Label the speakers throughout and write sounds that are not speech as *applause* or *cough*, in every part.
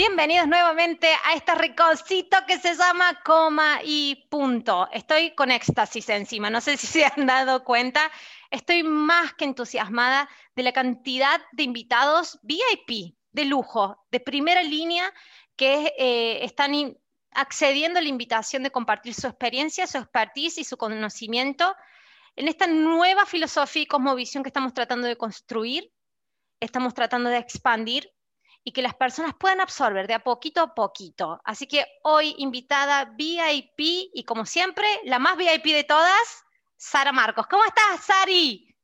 Speaker 1: Bienvenidos nuevamente a este ricocito que se llama coma y punto. Estoy con éxtasis encima, no sé si se han dado cuenta. Estoy más que entusiasmada de la cantidad de invitados VIP, de lujo, de primera línea, que eh, están accediendo a la invitación de compartir su experiencia, su expertise y su conocimiento en esta nueva filosofía y cosmovisión que estamos tratando de construir, estamos tratando de expandir y que las personas puedan absorber de a poquito a poquito. Así que hoy invitada VIP y como siempre, la más VIP de todas, Sara Marcos. ¿Cómo estás, Sari?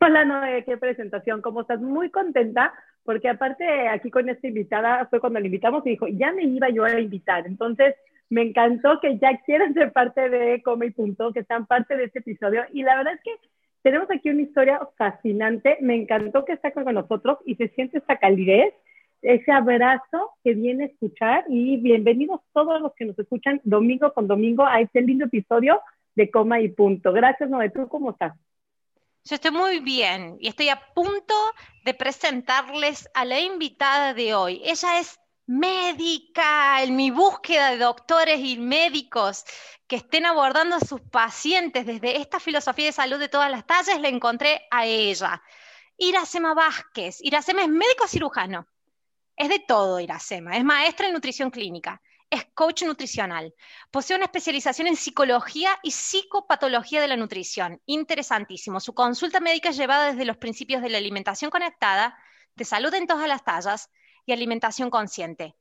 Speaker 2: Hola, Noé, qué presentación. ¿Cómo estás? Muy contenta porque aparte aquí con esta invitada fue cuando la invitamos y dijo, ya me iba yo a invitar. Entonces, me encantó que ya quieran ser parte de Come y Punto, que sean parte de este episodio. Y la verdad es que tenemos aquí una historia fascinante. Me encantó que está con nosotros y se siente esa calidez, ese abrazo que viene a escuchar. Y bienvenidos todos los que nos escuchan domingo con domingo a este lindo episodio de Coma y Punto. Gracias, Noé. ¿Tú cómo estás?
Speaker 1: Yo estoy muy bien y estoy a punto de presentarles a la invitada de hoy. Ella es médica, en mi búsqueda de doctores y médicos que estén abordando a sus pacientes desde esta filosofía de salud de todas las tallas, le encontré a ella. Iracema Vázquez. Iracema es médico cirujano. Es de todo Iracema. Es maestra en nutrición clínica. Es coach nutricional. Posee una especialización en psicología y psicopatología de la nutrición. Interesantísimo. Su consulta médica es llevada desde los principios de la alimentación conectada, de salud en todas las tallas, y alimentación consciente.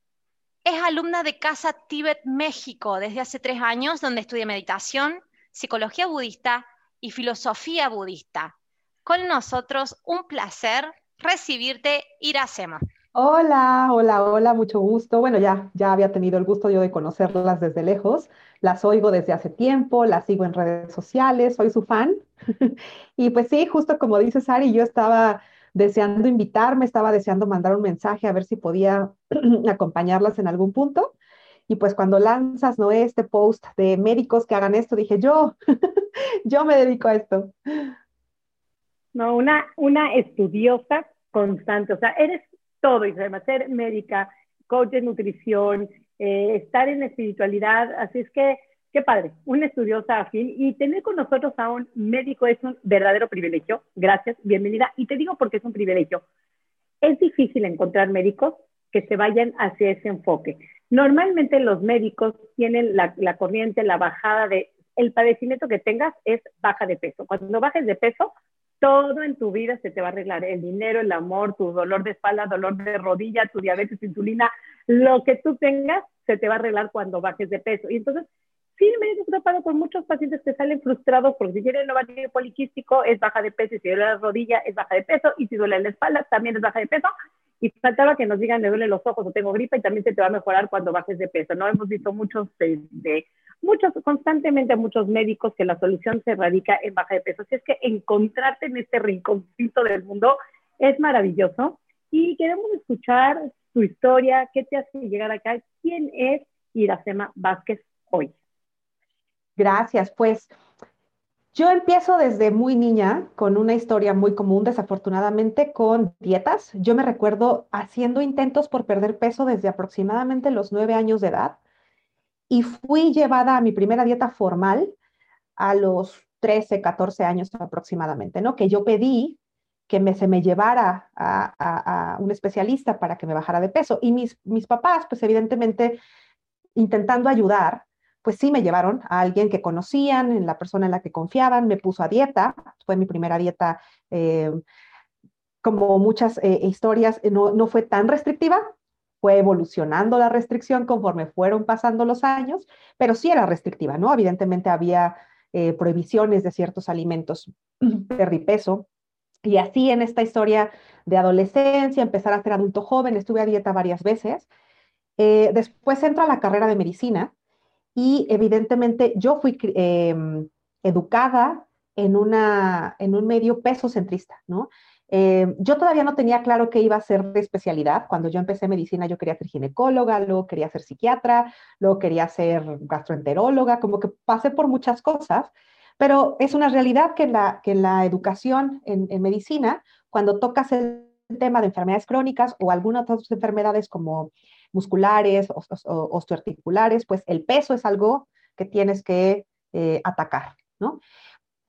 Speaker 1: Es alumna de Casa Tíbet México desde hace tres años, donde estudia meditación, psicología budista y filosofía budista. Con nosotros, un placer recibirte, Iracema.
Speaker 3: Hola, hola, hola, mucho gusto. Bueno, ya, ya había tenido el gusto yo de conocerlas desde lejos. Las oigo desde hace tiempo, las sigo en redes sociales, soy su fan. *laughs* y pues sí, justo como dice Sari, yo estaba deseando invitarme, estaba deseando mandar un mensaje a ver si podía *clears throat* acompañarlas en algún punto. Y pues cuando lanzas, ¿no? Este post de médicos que hagan esto, dije, yo, *laughs* yo me dedico a esto.
Speaker 2: No, una, una estudiosa constante, o sea, eres todo, Isabel, ser médica, coach de nutrición, eh, estar en la espiritualidad, así es que Qué padre, una estudiosa afín y tener con nosotros a un médico es un verdadero privilegio. Gracias, bienvenida. Y te digo porque es un privilegio. Es difícil encontrar médicos que se vayan hacia ese enfoque. Normalmente los médicos tienen la, corriente, la bajada de el padecimiento que tengas es baja de peso. Cuando bajes de peso, todo en tu vida se te va a arreglar. El dinero, el amor, tu dolor de espalda, dolor de rodilla, tu diabetes, insulina, lo que tú tengas se te va a arreglar cuando bajes de peso. Y entonces sí me he topado con muchos pacientes que salen frustrados porque si tienen ovario poliquístico es baja de peso, y si duele la rodilla es baja de peso, y si duele la espalda también es baja de peso. Y faltaba que nos digan, me duelen los ojos o tengo gripa y también se te va a mejorar cuando bajes de peso. No hemos visto muchos, de, muchos, constantemente muchos médicos que la solución se radica en baja de peso. Así es que encontrarte en este rinconcito del mundo es maravilloso. Y queremos escuchar tu historia, qué te hace llegar acá, quién es Iracema Vázquez hoy.
Speaker 3: Gracias. Pues yo empiezo desde muy niña con una historia muy común, desafortunadamente, con dietas. Yo me recuerdo haciendo intentos por perder peso desde aproximadamente los nueve años de edad y fui llevada a mi primera dieta formal a los 13, 14 años aproximadamente, ¿no? Que yo pedí que me, se me llevara a, a, un especialista para que me bajara de peso. Y mis, mis papás, pues evidentemente, intentando ayudar, pues sí me llevaron a alguien que conocían, en la persona en la que confiaban, me puso a dieta, fue mi primera dieta, eh, como muchas eh, historias, eh, no, no fue tan restrictiva, fue evolucionando la restricción conforme fueron pasando los años, pero sí era restrictiva, ¿no? Evidentemente había prohibiciones de ciertos alimentos, perdí peso, y así en esta historia de adolescencia, empezar a ser adulto joven, estuve a dieta varias veces. después entra la carrera de medicina, y evidentemente yo fui em, educada en, una, en un medio peso centrista, ¿no? Eh, yo todavía no tenía claro qué iba a ser de especialidad. Cuando yo empecé medicina, yo quería ser ginecóloga, luego quería ser psiquiatra, luego quería ser gastroenteróloga, como que pasé por muchas cosas, pero es una realidad que la, que la educación en, en medicina, cuando tocas el tema de enfermedades crónicas o algunas otras enfermedades como musculares, o, osteoarticulares, pues el peso es algo que tienes que eh, atacar, ¿no?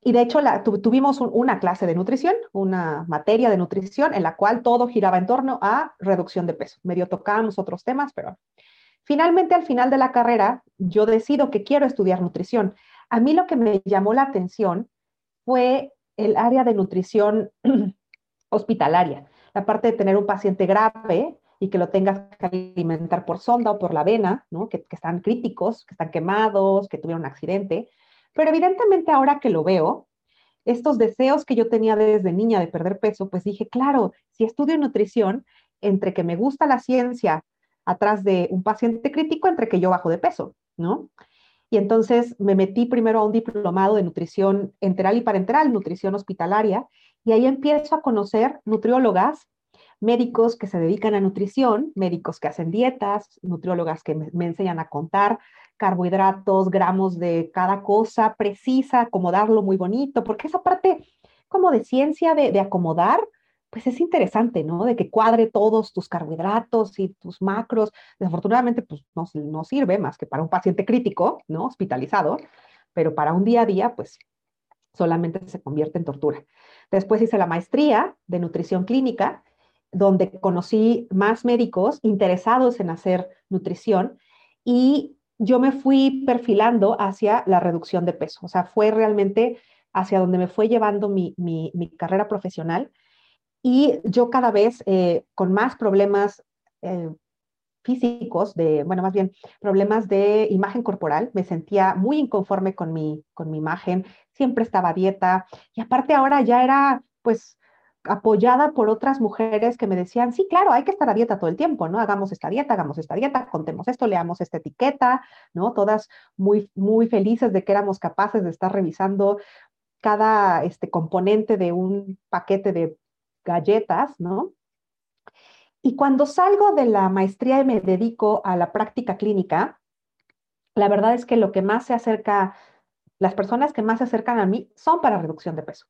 Speaker 3: Y de hecho tuvimos una clase de nutrición, una materia de nutrición en la cual todo giraba en torno a reducción de peso. Medio tocábamos otros temas, pero finalmente al final de la carrera yo decido que quiero estudiar nutrición. A mí lo que me llamó la atención fue el área de nutrición *clears throat* hospitalaria, la parte de tener un paciente grave y que lo tengas que alimentar por sonda o por la vena, ¿no? que, que están críticos, que están quemados, que tuvieron un accidente pero evidentemente ahora que lo veo, estos deseos que yo tenía desde niña de perder peso, pues dije, claro, si estudio nutrición, entre que me gusta la ciencia atrás de un paciente crítico, entre que yo bajo de peso, ¿no? Y entonces me metí primero a un diplomado de nutrición enteral y parenteral, nutrición hospitalaria, y ahí empiezo a conocer nutriólogas, médicos que se dedican a nutrición, médicos que hacen dietas, nutriólogas que me, enseñan a contar, carbohidratos, gramos de cada cosa precisa, acomodarlo muy bonito, porque esa parte como de ciencia de, acomodar, pues es interesante, ¿no? De que cuadre todos tus carbohidratos y tus macros. Desafortunadamente, pues no, no sirve más que para un paciente crítico, ¿no? Hospitalizado, pero para un día a día, pues solamente se convierte en tortura. Después hice la maestría de nutrición clínica, donde conocí más médicos interesados en hacer nutrición y yo me fui perfilando hacia la reducción de peso. O sea, fue realmente hacia donde me fue llevando mi, carrera profesional. Y yo cada vez eh, con más problemas eh, físicos, de, bueno, más bien problemas de imagen corporal, me sentía muy inconforme con mi, con mi imagen, siempre estaba a dieta y aparte ahora ya era pues apoyada por otras mujeres que me decían, sí, claro, hay que estar a dieta todo el tiempo, ¿no? Hagamos esta dieta, hagamos esta dieta, contemos esto, leamos esta etiqueta, ¿no? Todas muy, muy felices de que éramos capaces de estar revisando cada este, componente de un paquete de galletas, ¿no? Y cuando salgo de la maestría y me dedico a la práctica clínica, la verdad es que lo que más se acerca, las personas que más se acercan a mí son para reducción de peso.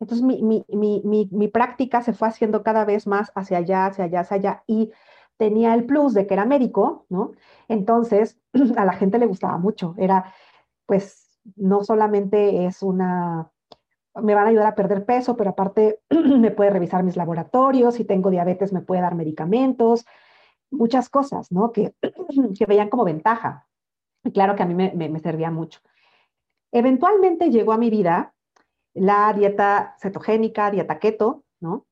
Speaker 3: Entonces mi, práctica se fue haciendo cada vez más hacia allá, hacia allá, hacia allá. Y tenía el plus de que era médico, ¿no? Entonces *clears throat* a la gente le gustaba mucho. Era, pues, no solamente es una, me van a ayudar a perder peso, pero aparte *clears throat* me puede revisar mis laboratorios, si tengo diabetes me puede dar medicamentos, muchas cosas, ¿no? Que, *clears throat* que veían como ventaja. Y claro que a mí me, me servía mucho. Eventualmente llegó a mi vida la dieta cetogénica, dieta keto, ¿no?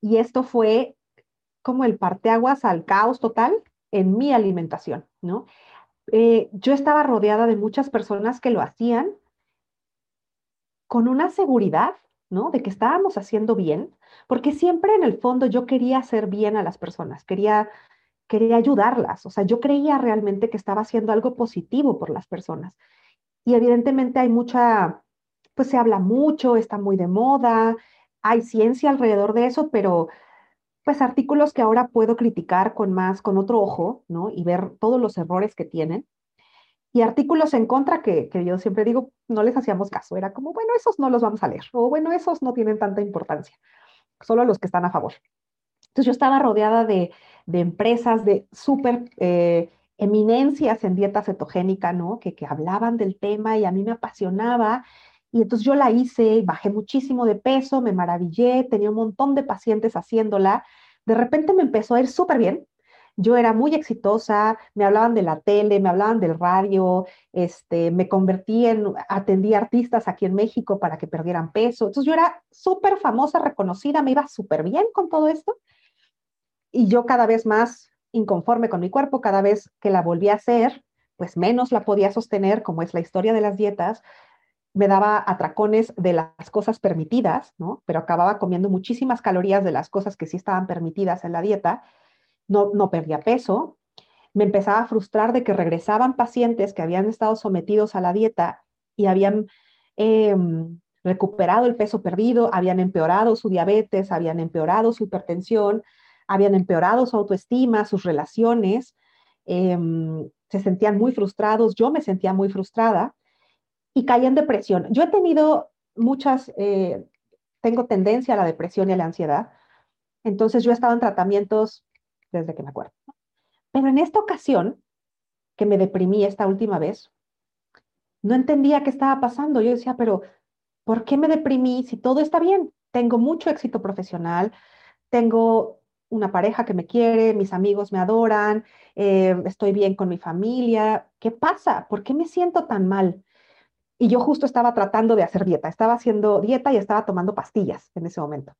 Speaker 3: Y esto fue como el parteaguas al caos total en mi alimentación, ¿no? Eh, yo estaba rodeada de muchas personas que lo hacían con una seguridad, ¿no? De que estábamos haciendo bien, porque siempre en el fondo yo quería hacer bien a las personas, quería, quería ayudarlas, o sea, yo creía realmente que estaba haciendo algo positivo por las personas. Y evidentemente hay mucha pues se habla mucho, está muy de moda, hay ciencia alrededor de eso, pero pues artículos que ahora puedo criticar con más, con otro ojo, ¿no? Y ver todos los errores que tienen. Y artículos en contra que, que yo siempre digo, no les hacíamos caso. Era como, bueno, esos no los vamos a leer. O bueno, esos no tienen tanta importancia. Solo los que están a favor. Entonces yo estaba rodeada de, de empresas de súper eh, eminencias en dieta cetogénica, ¿no? Que, que hablaban del tema y a mí me apasionaba y entonces yo la hice, bajé muchísimo de peso, me maravillé, tenía un montón de pacientes haciéndola. De repente me empezó a ir súper bien. Yo era muy exitosa, me hablaban de la tele, me hablaban del radio, este, me convertí en, atendí artistas aquí en México para que perdieran peso. Entonces yo era súper famosa, reconocida, me iba súper bien con todo esto. Y yo cada vez más inconforme con mi cuerpo, cada vez que la volví a hacer, pues menos la podía sostener, como es la historia de las dietas, me daba atracones de las cosas permitidas, ¿no? Pero acababa comiendo muchísimas calorías de las cosas que sí estaban permitidas en la dieta, no, no perdía peso, me empezaba a frustrar de que regresaban pacientes que habían estado sometidos a la dieta y habían em, recuperado el peso perdido, habían empeorado su diabetes, habían empeorado su hipertensión, habían empeorado su autoestima, sus relaciones, em, se sentían muy frustrados, yo me sentía muy frustrada y caí en depresión. Yo he tenido muchas, eh, tengo tendencia a la depresión y a la ansiedad, entonces yo he estado en tratamientos desde que me acuerdo. Pero en esta ocasión, que me deprimí esta última vez, no entendía qué estaba pasando. Yo decía, pero ¿por qué me deprimí si todo está bien? Tengo mucho éxito profesional, tengo una pareja que me quiere, mis amigos me adoran, eh, estoy bien con mi familia. ¿Qué pasa? ¿Por qué me siento tan mal? Y yo justo estaba tratando de hacer dieta, estaba haciendo dieta y estaba tomando pastillas en ese momento.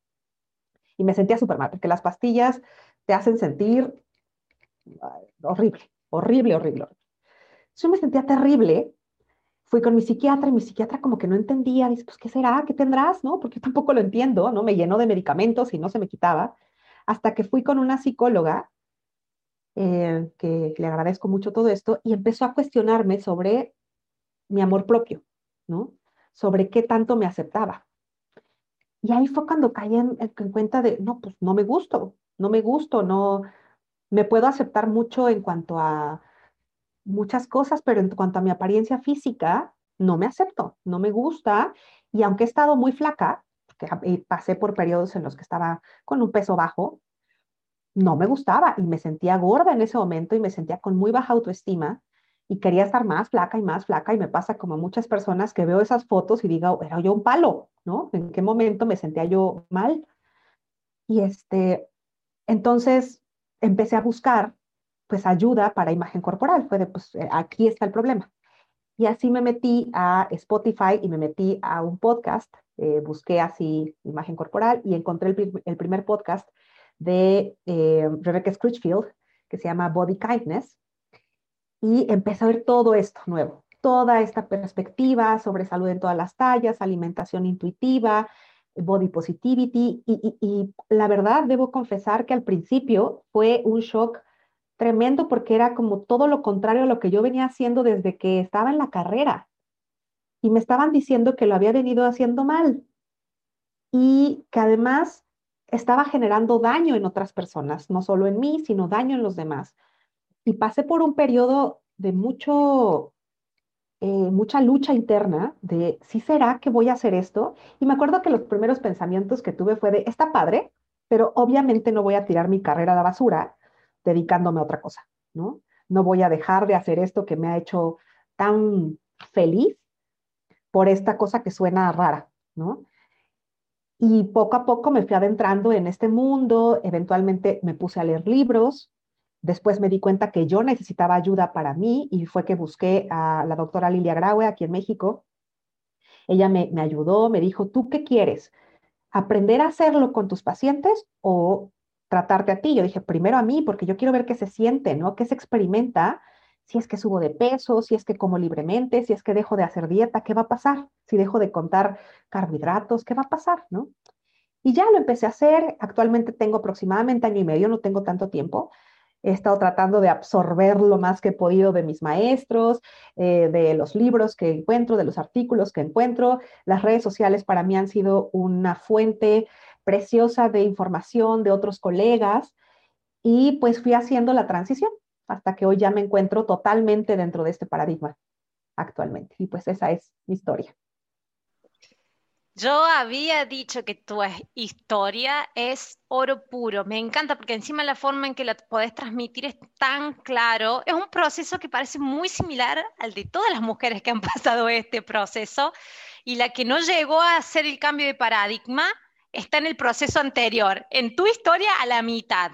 Speaker 3: Y me sentía súper mal, porque las pastillas te hacen sentir horrible, horrible, horrible. Yo me sentía terrible. Fui con mi psiquiatra y mi psiquiatra como que no entendía, dice, pues, ¿qué será? ¿Qué tendrás? ¿No? Porque tampoco lo entiendo, ¿no? Me llenó de medicamentos y no se me quitaba. Hasta que fui con una psicóloga, eh, que le agradezco mucho todo esto, y empezó a cuestionarme sobre mi amor propio, ¿no? Sobre qué tanto me aceptaba. Y ahí fue cuando caí en, en, cuenta de, no, pues no me gusto, no me gusto, no, me puedo aceptar mucho en cuanto a muchas cosas, pero en cuanto a mi apariencia física, no me acepto, no me gusta. Y aunque he estado muy flaca, porque pasé por periodos en los que estaba con un peso bajo, no me gustaba y me sentía gorda en ese momento y me sentía con muy baja autoestima y quería estar más flaca y más flaca y me pasa como muchas personas que veo esas fotos y digo, era yo un palo, ¿no? ¿En qué momento me sentía yo mal? Y este, entonces empecé a buscar pues ayuda para imagen corporal. Fue de, pues eh, aquí está el problema. Y así me metí a Spotify y me metí a un podcast, eh, busqué así imagen corporal y encontré el, primer podcast de eh, Rebecca Scritchfield que se llama Body Kindness y empecé a ver todo esto nuevo, toda esta perspectiva sobre salud en todas las tallas, alimentación intuitiva, body positivity y, la verdad debo confesar que al principio fue un shock tremendo porque era como todo lo contrario a lo que yo venía haciendo desde que estaba en la carrera y me estaban diciendo que lo había venido haciendo mal y que además estaba generando daño en otras personas, no solo en mí, sino daño en los demás. Y pasé por un periodo de mucho eh, mucha lucha interna de si será que voy a hacer esto. Y me acuerdo que los primeros pensamientos que tuve fue de, está padre, pero obviamente no voy a tirar mi carrera a la basura dedicándome a otra cosa, ¿no? No voy a dejar de hacer esto que me ha hecho tan feliz por esta cosa que suena rara, ¿no? Y poco a poco me fui adentrando en este mundo, eventualmente me puse a leer libros, Después me di cuenta que yo necesitaba ayuda para mí y fue que busqué a la doctora Lilia Graue aquí en México. Ella me, ayudó, me dijo, ¿tú qué quieres? ¿Aprender a hacerlo con tus pacientes o tratarte a ti? Yo dije, primero a mí, porque yo quiero ver qué se siente, ¿no? ¿Qué se experimenta? Si es que subo de peso, si es que como libremente, si es que dejo de hacer dieta, ¿qué va a pasar? Si dejo de contar carbohidratos, ¿qué va a pasar, no? Y ya lo empecé a hacer. Actualmente tengo aproximadamente año y medio, no tengo tanto tiempo, He estado tratando de absorber lo más que he podido de mis maestros, eh, de los libros que encuentro, de los artículos que encuentro. Las redes sociales para mí han sido una fuente preciosa de información de otros colegas y pues fui haciendo la transición hasta que hoy ya me encuentro totalmente dentro de este paradigma actualmente. Y pues esa es mi historia.
Speaker 1: Yo había dicho que tu historia es oro puro. Me encanta porque encima la forma en que la podés transmitir es tan claro. Es un proceso que parece muy similar al de todas las mujeres que han *laughs* pasado este proceso y la que no llegó a hacer el cambio de paradigma está en el proceso anterior. En tu historia a la mitad.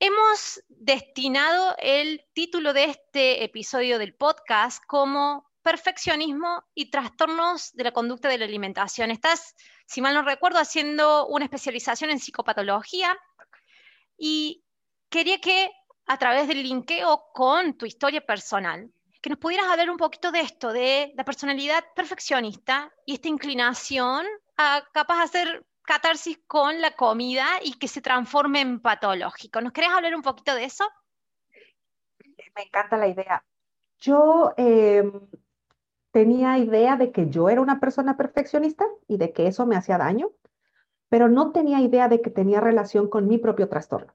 Speaker 1: Hemos destinado el título de este episodio del podcast como perfeccionismo y trastornos de la conducta de la alimentación. Estás, si mal no recuerdo, haciendo una especialización en psicopatología y quería que a través del linkeo con tu historia personal, que nos pudieras hablar un poquito de esto, de la personalidad perfeccionista y esta inclinación a capaz de hacer catarsis con la comida y que se transforme en patológico. ¿Nos querés hablar un poquito de eso?
Speaker 3: Me encanta la idea. Yo em, tenía idea de que yo era una persona perfeccionista y de que eso me hacía daño, pero no tenía idea de que tenía relación con mi propio trastorno.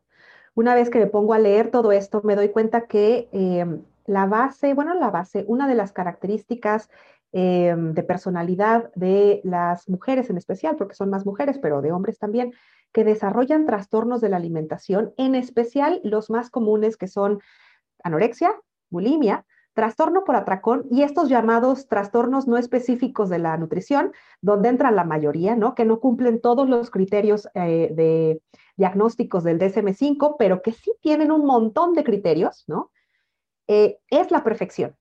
Speaker 3: Una vez que me pongo a leer todo esto, me doy cuenta que em, la base, bueno, la base, una de las características em, de personalidad de las mujeres en especial, porque son más mujeres, pero de hombres también, que desarrollan trastornos de la alimentación, en especial los más comunes que son anorexia, bulimia, trastorno por atracón y estos llamados trastornos no específicos de la nutrición, donde entran la mayoría, ¿no? Que no cumplen todos los criterios eh, de diagnósticos del DSM5, pero que sí tienen un montón de criterios, ¿no? Eh, es la perfección.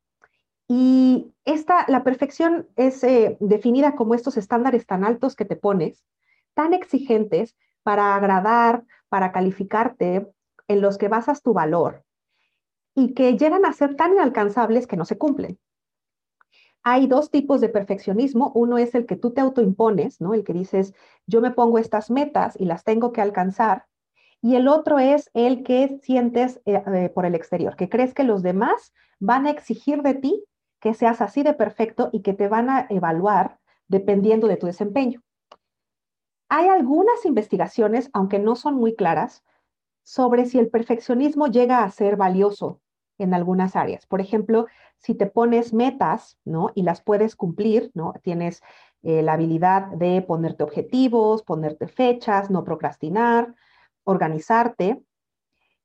Speaker 3: Y esta, la perfección es eh, definida como estos estándares tan altos que te pones, tan exigentes para agradar, para calificarte, en los que basas tu valor, y que llegan a ser tan inalcanzables que no se cumplen. Hay dos tipos de perfeccionismo. Uno es el que tú te autoimpones, ¿no? El que dices, yo me pongo estas metas y las tengo que alcanzar. Y el otro es el que sientes eh, eh, por el exterior, que crees que los demás van a exigir de ti que seas así de perfecto y que te van a evaluar dependiendo de tu desempeño. Hay algunas investigaciones, aunque no son muy claras, sobre si el perfeccionismo llega a ser valioso en algunas áreas. Por ejemplo, si te pones metas, ¿no? Y las puedes cumplir, ¿no? Tienes eh, la habilidad de ponerte objetivos, ponerte fechas, no procrastinar, organizarte.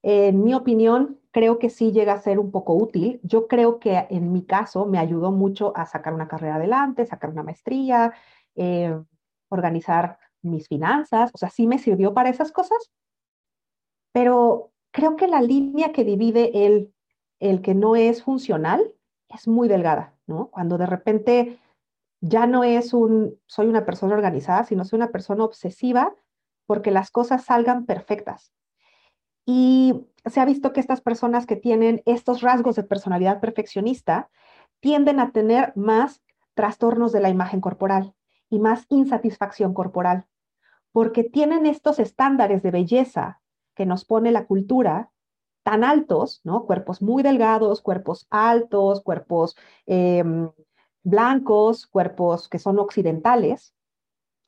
Speaker 3: En mi opinión, creo que sí llega a ser un poco útil. Yo creo que en mi caso me ayudó mucho a sacar una carrera adelante, sacar una maestría, eh, organizar mis finanzas, o sea, sí me sirvió para esas cosas, pero creo que la línea que divide el el que no es funcional es muy delgada, ¿no? Cuando de repente ya no es un, soy una persona organizada, sino soy una persona obsesiva porque las cosas salgan perfectas. Y se ha visto que estas personas que tienen estos rasgos de personalidad perfeccionista tienden a tener más trastornos de la imagen corporal y más insatisfacción corporal, porque tienen estos estándares de belleza que nos pone la cultura tan altos, ¿no? Cuerpos muy delgados, cuerpos altos, cuerpos em, blancos, cuerpos que son occidentales,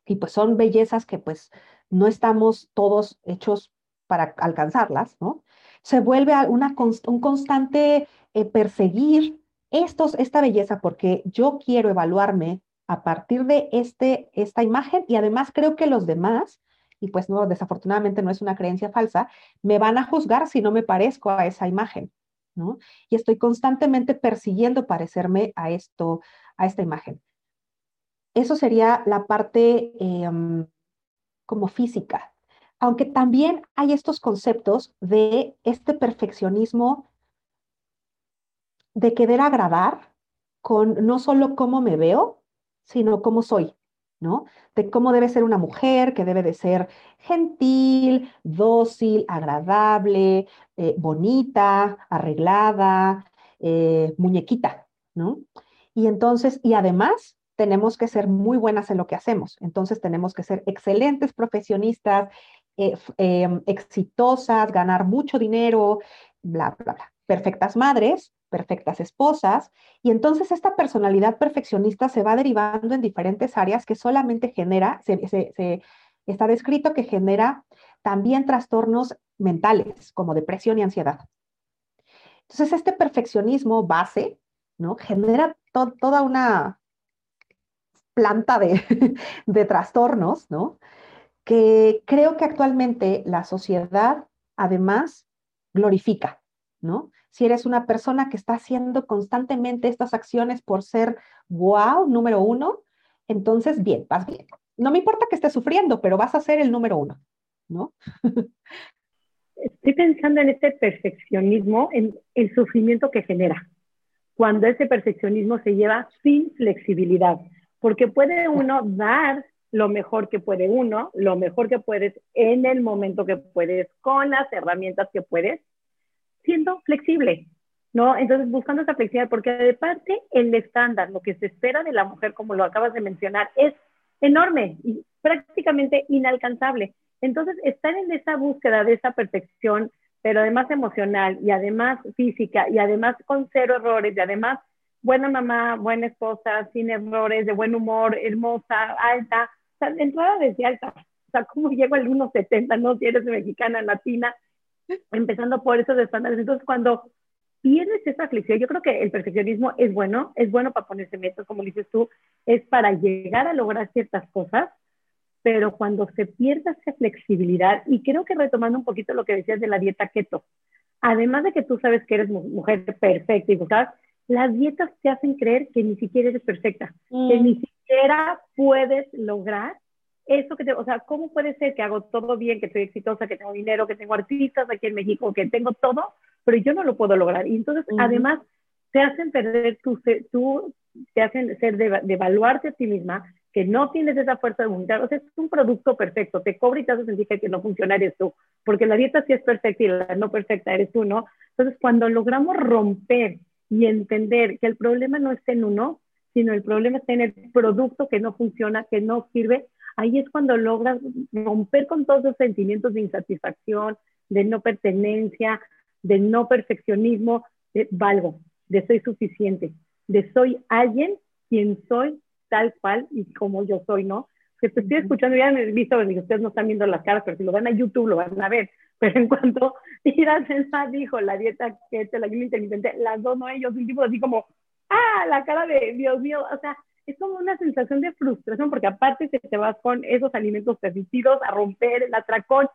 Speaker 3: y pues son bellezas que pues no estamos todos hechos para alcanzarlas, ¿no? Se vuelve una, un constante eh, perseguir estos, esta belleza porque yo quiero evaluarme a partir de este, esta imagen y además creo que los demás y pues no, desafortunadamente no es una creencia falsa, me van a juzgar si no me parezco a esa imagen, ¿no? Y estoy constantemente persiguiendo parecerme a esto, a esta imagen. Eso sería la parte em, como física. Aunque también hay estos conceptos de este perfeccionismo de querer agradar con no solo cómo me veo, sino cómo soy. De cómo debe ser una mujer, que debe de ser gentil, dócil, agradable, eh, bonita, arreglada, eh, muñequita, ¿no? Y entonces, y además tenemos que ser muy buenas en lo que hacemos. Entonces tenemos que ser excelentes profesionistas, eh, em, exitosas, ganar mucho dinero, bla, bla, bla. Perfectas madres, perfectas esposas, y entonces esta personalidad perfeccionista se va derivando en diferentes áreas que solamente genera, se, está descrito que genera también trastornos mentales como depresión y ansiedad. Entonces este perfeccionismo base, ¿no? Genera toda una planta de, *laughs* de trastornos, ¿no? Que creo que actualmente la sociedad además glorifica, ¿no? si eres una persona que está haciendo constantemente estas acciones por ser wow, número uno, entonces bien, vas bien. No me importa que estés sufriendo, pero vas a ser el número uno, ¿no?
Speaker 2: Estoy pensando en este perfeccionismo, en el sufrimiento que genera, cuando ese perfeccionismo se lleva sin flexibilidad, porque puede uno dar lo mejor que puede uno, lo mejor que puedes en el momento que puedes, con las herramientas que puedes, siendo flexible, ¿no? Entonces, buscando esa flexibilidad, porque de parte el estándar, lo que se espera de la mujer, como lo acabas de mencionar, es enorme y prácticamente inalcanzable. Entonces, estar en esa búsqueda de esa perfección, pero además emocional y además física y además con cero errores y además buena mamá, buena esposa, sin errores, de buen humor, hermosa, alta. O sea, de entrada desde alta. O sea, ¿cómo llego al 1,70? No, si eres mexicana, latina, empezando por esos estándares. Entonces, cuando pierdes esa flexión, yo creo que el perfeccionismo es bueno, es bueno para ponerse metas, como dices tú, es para llegar a lograr ciertas cosas, pero cuando se pierde esa flexibilidad, y creo que retomando un poquito lo que decías de la dieta keto, además de que tú sabes que eres mujer perfecta y ¿sabes? las dietas te hacen creer que ni siquiera eres perfecta, que mm. ni siquiera puedes lograr eso que te, o sea, ¿cómo puede ser que hago todo bien, que soy exitosa, que tengo dinero, que tengo artistas aquí en México, que tengo todo, pero yo no lo puedo lograr? Y entonces, además, te hacen perder tu, tu te hacen ser de, de, evaluarte a ti misma, que no tienes esa fuerza de voluntad, o sea, es un producto perfecto, te cobra y te hace sentir que no funciona eres tú, porque la dieta sí es perfecta y la no perfecta eres tú, ¿no? Entonces, cuando logramos romper y entender que el problema no está en uno, sino el problema está en el producto que no funciona, que no sirve, ahí es cuando logras romper con todos los sentimientos de insatisfacción, de no pertenencia, de no perfeccionismo, de valgo, de soy suficiente, de soy alguien quien soy tal cual y como yo soy, ¿no? Que te estoy escuchando, ya he visto, ustedes no están viendo las caras, pero si lo van a YouTube lo van a ver. Pero en cuanto *laughs* Ira César dijo la dieta que te la ayuda inteligente, las dos no ellos, un tipo así como, ah, la cara de Dios mío, o sea, es como una sensación de frustración, porque aparte te vas con esos alimentos permitidos a romper el atracón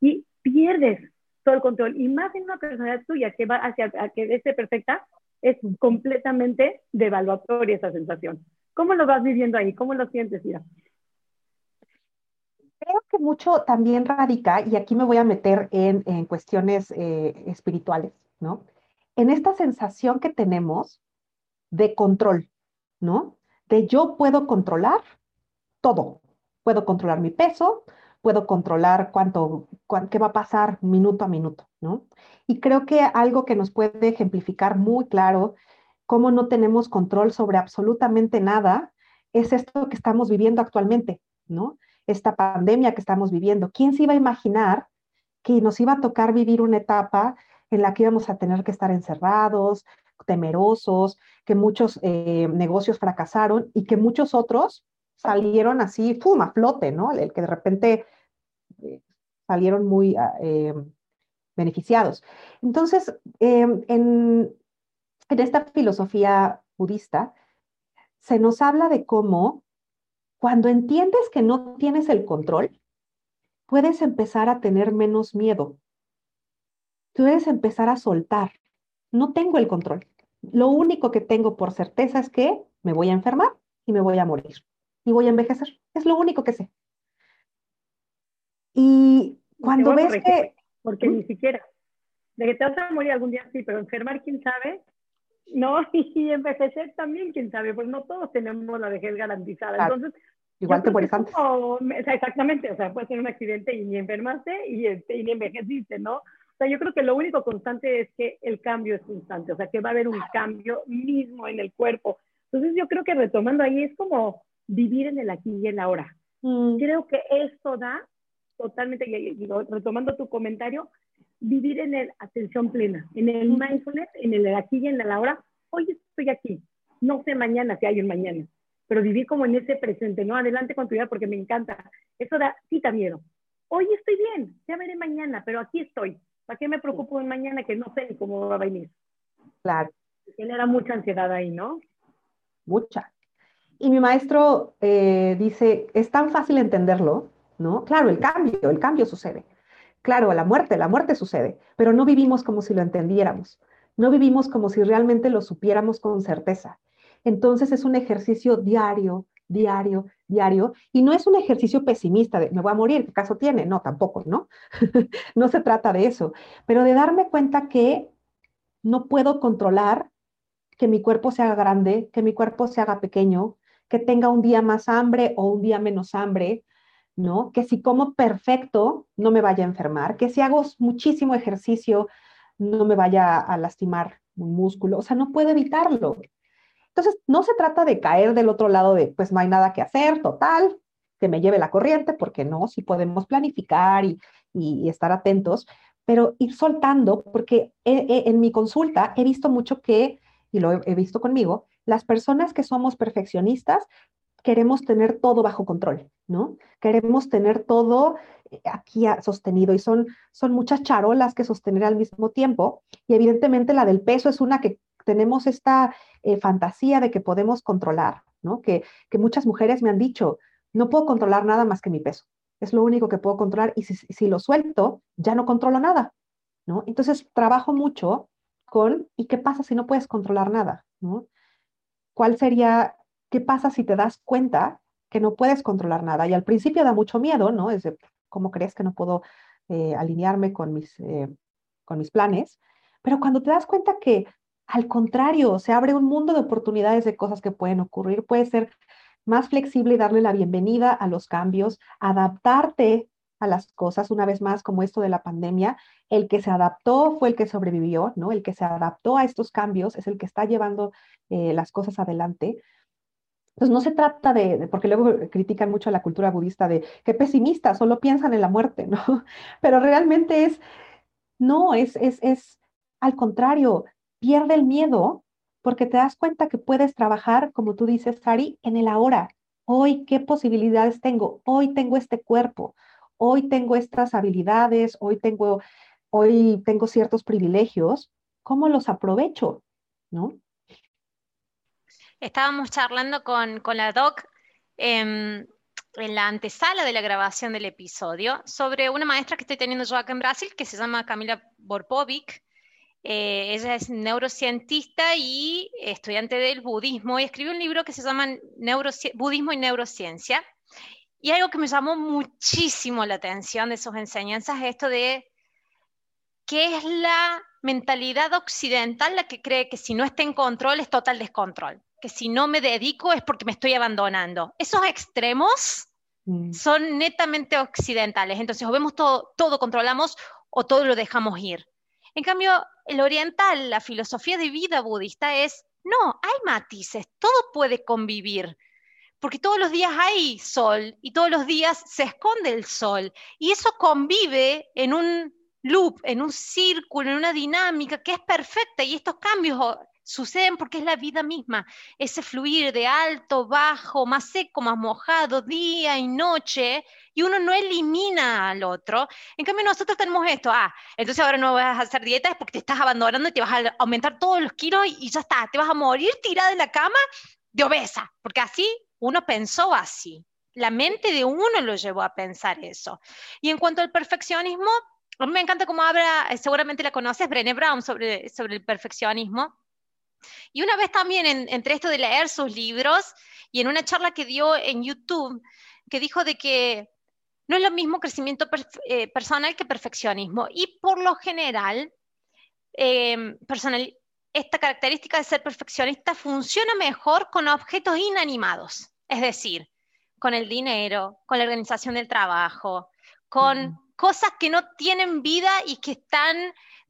Speaker 2: y pierdes todo el control. Y más en una personalidad tuya que va hacia que esté perfecta, es completamente devaluatoria esa sensación. ¿Cómo lo vas viviendo ahí? ¿Cómo lo sientes, Ira?
Speaker 3: Creo que mucho también radica, y aquí me voy a meter en, en cuestiones eh, espirituales, ¿no? En esta sensación que tenemos de control, ¿no? Yo puedo controlar todo. Puedo controlar mi peso, puedo controlar cuánto, qué va a pasar minuto a minuto, ¿no? Y creo que algo que nos puede ejemplificar muy claro cómo no tenemos control sobre absolutamente nada, es esto que estamos viviendo actualmente, ¿no? Esta pandemia que estamos viviendo. ¿Quién se iba a imaginar que nos iba a tocar vivir una etapa en la que íbamos a tener que estar encerrados, temerosos, que muchos eh, negocios fracasaron y que muchos otros salieron así, ¡pum!, a flote, ¿no? El que de repente eh, salieron muy ah, eh, beneficiados. Entonces, en, en esta filosofía budista, se nos habla de cómo cuando entiendes que no tienes el control, puedes empezar a tener menos miedo. Puedes empezar a soltar. No tengo el control. Lo único que tengo por certeza es que me voy a enfermar y me voy a morir y voy a envejecer. Es lo único que sé. Y cuando ves que...
Speaker 2: Porque ni siquiera. De que te vas a morir algún día, sí, pero enfermar, quién sabe, no, *laughs* y envejecer también, quién sabe, pues no todos tenemos la vejez garantizada. Entonces,
Speaker 3: igual te mueres antes.
Speaker 2: exactamente, o sea, puede ser un accidente y ni enfermaste y, este, y ni envejeciste, ¿no? O sea, yo creo que lo único constante es que el cambio es constante, o sea, que va a haber un cambio mismo en el cuerpo. Entonces, yo creo que retomando ahí es como vivir en el aquí y en la ahora. Mm. Creo que esto da totalmente, y, retomando tu comentario, vivir en el atención plena, en el mindfulness, en el aquí y en el ahora. Hoy estoy aquí, no sé mañana si hay un mañana, pero vivir como en ese presente, ¿no? Adelante con tu vida porque me encanta. Eso da, sí da miedo. Hoy estoy bien, ya veré mañana, pero aquí estoy. ¿Para qué me preocupo en mañana que no sé cómo va a venir?
Speaker 3: Claro.
Speaker 2: Genera mucha ansiedad ahí, ¿no?
Speaker 3: Mucha. Y mi maestro eh, dice, es tan fácil entenderlo, ¿no? Claro, el cambio, el cambio sucede. Claro, la muerte, la muerte sucede, pero no vivimos como si lo entendiéramos, no vivimos como si realmente lo supiéramos con certeza. Entonces es un ejercicio diario, diario, diario, y no es un ejercicio pesimista de me voy a morir, ¿qué caso tiene? No, tampoco, ¿no? *laughs* no se trata de eso, pero de darme cuenta que no puedo controlar que mi cuerpo se haga grande, que mi cuerpo se haga pequeño, que tenga un día más hambre o un día menos hambre, ¿no? Que si como perfecto no me vaya a enfermar, que si hago muchísimo ejercicio no me vaya a lastimar un músculo, o sea, no puedo evitarlo. Entonces, no se trata de caer del otro lado de, pues no hay nada que hacer, total, que me lleve la corriente, porque no, si podemos planificar y, estar atentos, pero ir soltando, porque en mi consulta he visto mucho que y lo he, visto conmigo, las personas que somos perfeccionistas queremos tener todo bajo control, ¿no? Queremos tener todo eh, aquí sostenido y son, son muchas charolas que sostener al mismo tiempo y evidentemente la del peso es una que tenemos esta eh, fantasía de que podemos controlar, ¿no? Que, muchas mujeres me han dicho, no puedo controlar nada más que mi peso, es lo único que puedo controlar y si, si lo suelto, ya no controlo nada, ¿no? Entonces trabajo mucho con, ¿y qué pasa si no puedes controlar nada? ¿no? ¿Cuál sería, qué pasa si te das cuenta que no puedes controlar nada? Y al principio da mucho miedo, ¿no? Es de, ¿cómo crees que no puedo eh, alinearme con mis, eh, con mis planes? Pero cuando te das cuenta que al contrario, se abre un mundo de oportunidades de cosas que pueden ocurrir, puede ser más flexible y darle la bienvenida a los cambios, adaptarte a las cosas, una vez más, como esto de la pandemia, el que se adaptó fue el que sobrevivió, ¿no? El que se adaptó a estos cambios es el que está llevando eh, las cosas adelante. Entonces no se trata de, porque luego critican mucho a la cultura budista de que pesimistas, solo piensan en la muerte, ¿no? *laughs* Pero realmente es, no, es, es, es al contrario, pierde el miedo porque te das cuenta que puedes trabajar, como tú dices, Sari, en el ahora. Hoy, ¿qué posibilidades tengo? Hoy tengo este cuerpo, hoy tengo estas habilidades, hoy tengo, hoy tengo ciertos privilegios, ¿cómo los aprovecho? ¿No?
Speaker 1: Estábamos charlando con, la doc em, en la antesala de la grabación del episodio sobre una maestra que estoy teniendo yo acá en Brasil que se llama Camila Borpovic. Eh, ella es neurocientista y estudiante del budismo y escribió un libro que se llama Budismo y Neurociencia. Y algo que me llamó muchísimo la atención de sus enseñanzas es esto de qué es la mentalidad occidental la que cree que si no está en control es total descontrol, que si no me dedico es porque me estoy abandonando. Esos extremos mm. son netamente occidentales, entonces o vemos todo, todo controlamos o todo lo dejamos ir. En cambio, el oriental, la filosofía de vida budista es, no, hay matices, todo puede convivir porque todos los días hay sol y todos los días se esconde el sol y eso convive en un loop, en un círculo, en una dinámica que es perfecta y estos cambios suceden porque es la vida misma, ese fluir de alto, bajo, más seco, más mojado, día y noche, y uno no elimina al otro. En cambio, nosotros tenemos esto, ah, entonces ahora no vas a hacer dietas porque te estás abandonando y te vas a aumentar todos los kilos y, ya está, te vas a morir tirada en la cama de obesa, porque así uno pensó así. La mente de uno lo llevó a pensar eso. Y en cuanto al perfeccionismo, a mí me encanta cómo habla, eh, seguramente la conoces, Brené Brown, sobre el perfeccionismo. Y una vez también, entre esto de leer sus libros y en una charla que dio en YouTube, que dijo de que no es lo mismo crecimiento eh, personal que perfeccionismo. Y por lo general, eh, personal, esta característica de ser perfeccionista funciona mejor con objetos inanimados. Es decir, con el dinero, con la organización del trabajo, con cosas que no tienen vida y que están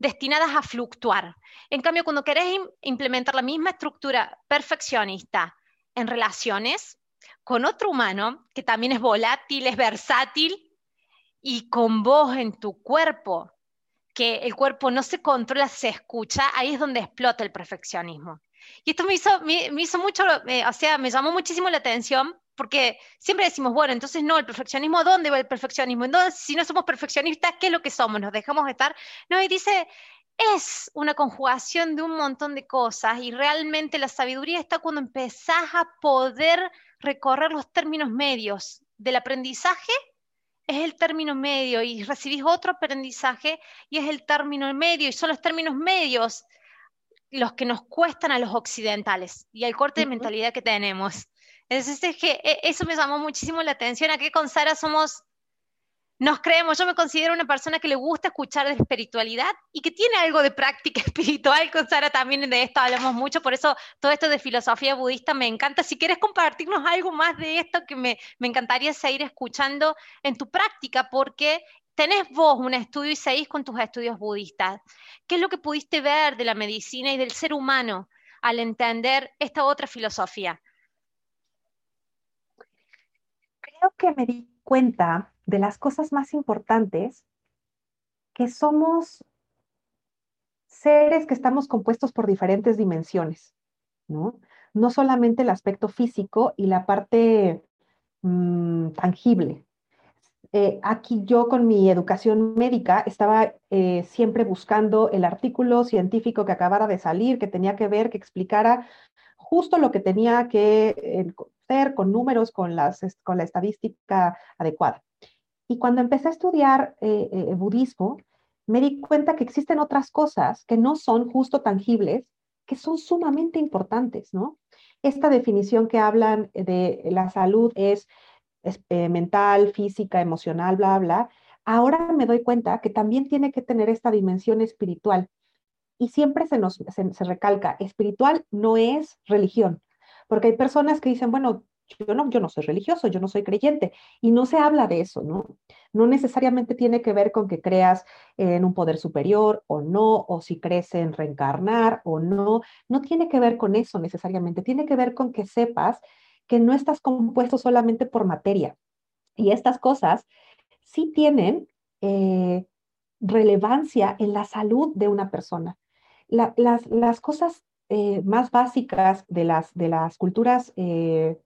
Speaker 1: destinadas a fluctuar. En cambio, cuando querés implementar la misma estructura perfeccionista en relaciones con otro humano, que también es volátil, es versátil, y con vos en tu cuerpo, que el cuerpo no se controla, se escucha, ahí es donde explota el perfeccionismo. Y esto me hizo, me, hizo mucho, eh, o sea, me llamó muchísimo la atención porque siempre decimos, bueno, entonces no, el perfeccionismo, ¿dónde va el perfeccionismo? Entonces, si no somos perfeccionistas, ¿qué es lo que somos? ¿Nos dejamos de estar? No, y dice, es una conjugación de un montón de cosas y realmente la sabiduría está cuando empezás a poder recorrer los términos medios del aprendizaje es el término medio y recibís otro aprendizaje y es el término medio y son los términos medios los que nos cuestan a los occidentales y al corte de mentalidad que tenemos. Entonces, es que e, eso me llamó muchísimo la atención. Aquí con Sara somos, nos creemos, yo me considero una persona que le gusta escuchar de espiritualidad y que tiene algo de práctica *laughs* espiritual. Con Sara también de esto hablamos mucho, por eso todo esto de filosofía budista me encanta. Si quieres compartirnos algo más de esto, que me, me encantaría seguir escuchando en tu práctica, porque tenés vos un estudio y seguís con tus estudios budistas. ¿Qué es lo que pudiste ver de la medicina y del ser humano al entender esta otra filosofía?
Speaker 3: Que me di cuenta de las cosas más importantes que somos seres que estamos compuestos por diferentes dimensiones, ¿no? No solamente el aspecto físico y la parte mm, tangible. Eh, aquí yo con mi educación médica estaba eh, siempre buscando el artículo científico que acabara de salir, que tenía que ver, que explicara justo lo que tenía que hacer con números, con, las, con la estadística adecuada. Y cuando empecé a estudiar eh, budismo, me di cuenta que existen otras cosas que no son justo tangibles, que son sumamente importantes, ¿no? Esta definición que hablan de la salud es, eh, mental, física, emocional, bla, bla. Ahora me doy cuenta que también tiene que tener esta dimensión espiritual. Y siempre se nos se recalca, espiritual no es religión, porque hay personas que dicen, bueno, yo no, yo no soy religioso, yo no soy creyente, y no se habla de eso, ¿no? No necesariamente tiene que ver con que creas en un poder superior o no, o si crees en reencarnar o no, no tiene que ver con eso necesariamente, tiene que ver con que sepas que no estás compuesto solamente por materia, y estas cosas sí tienen eh, relevancia en la salud de una persona. Las, cosas eh, más básicas de las, de las culturas eh,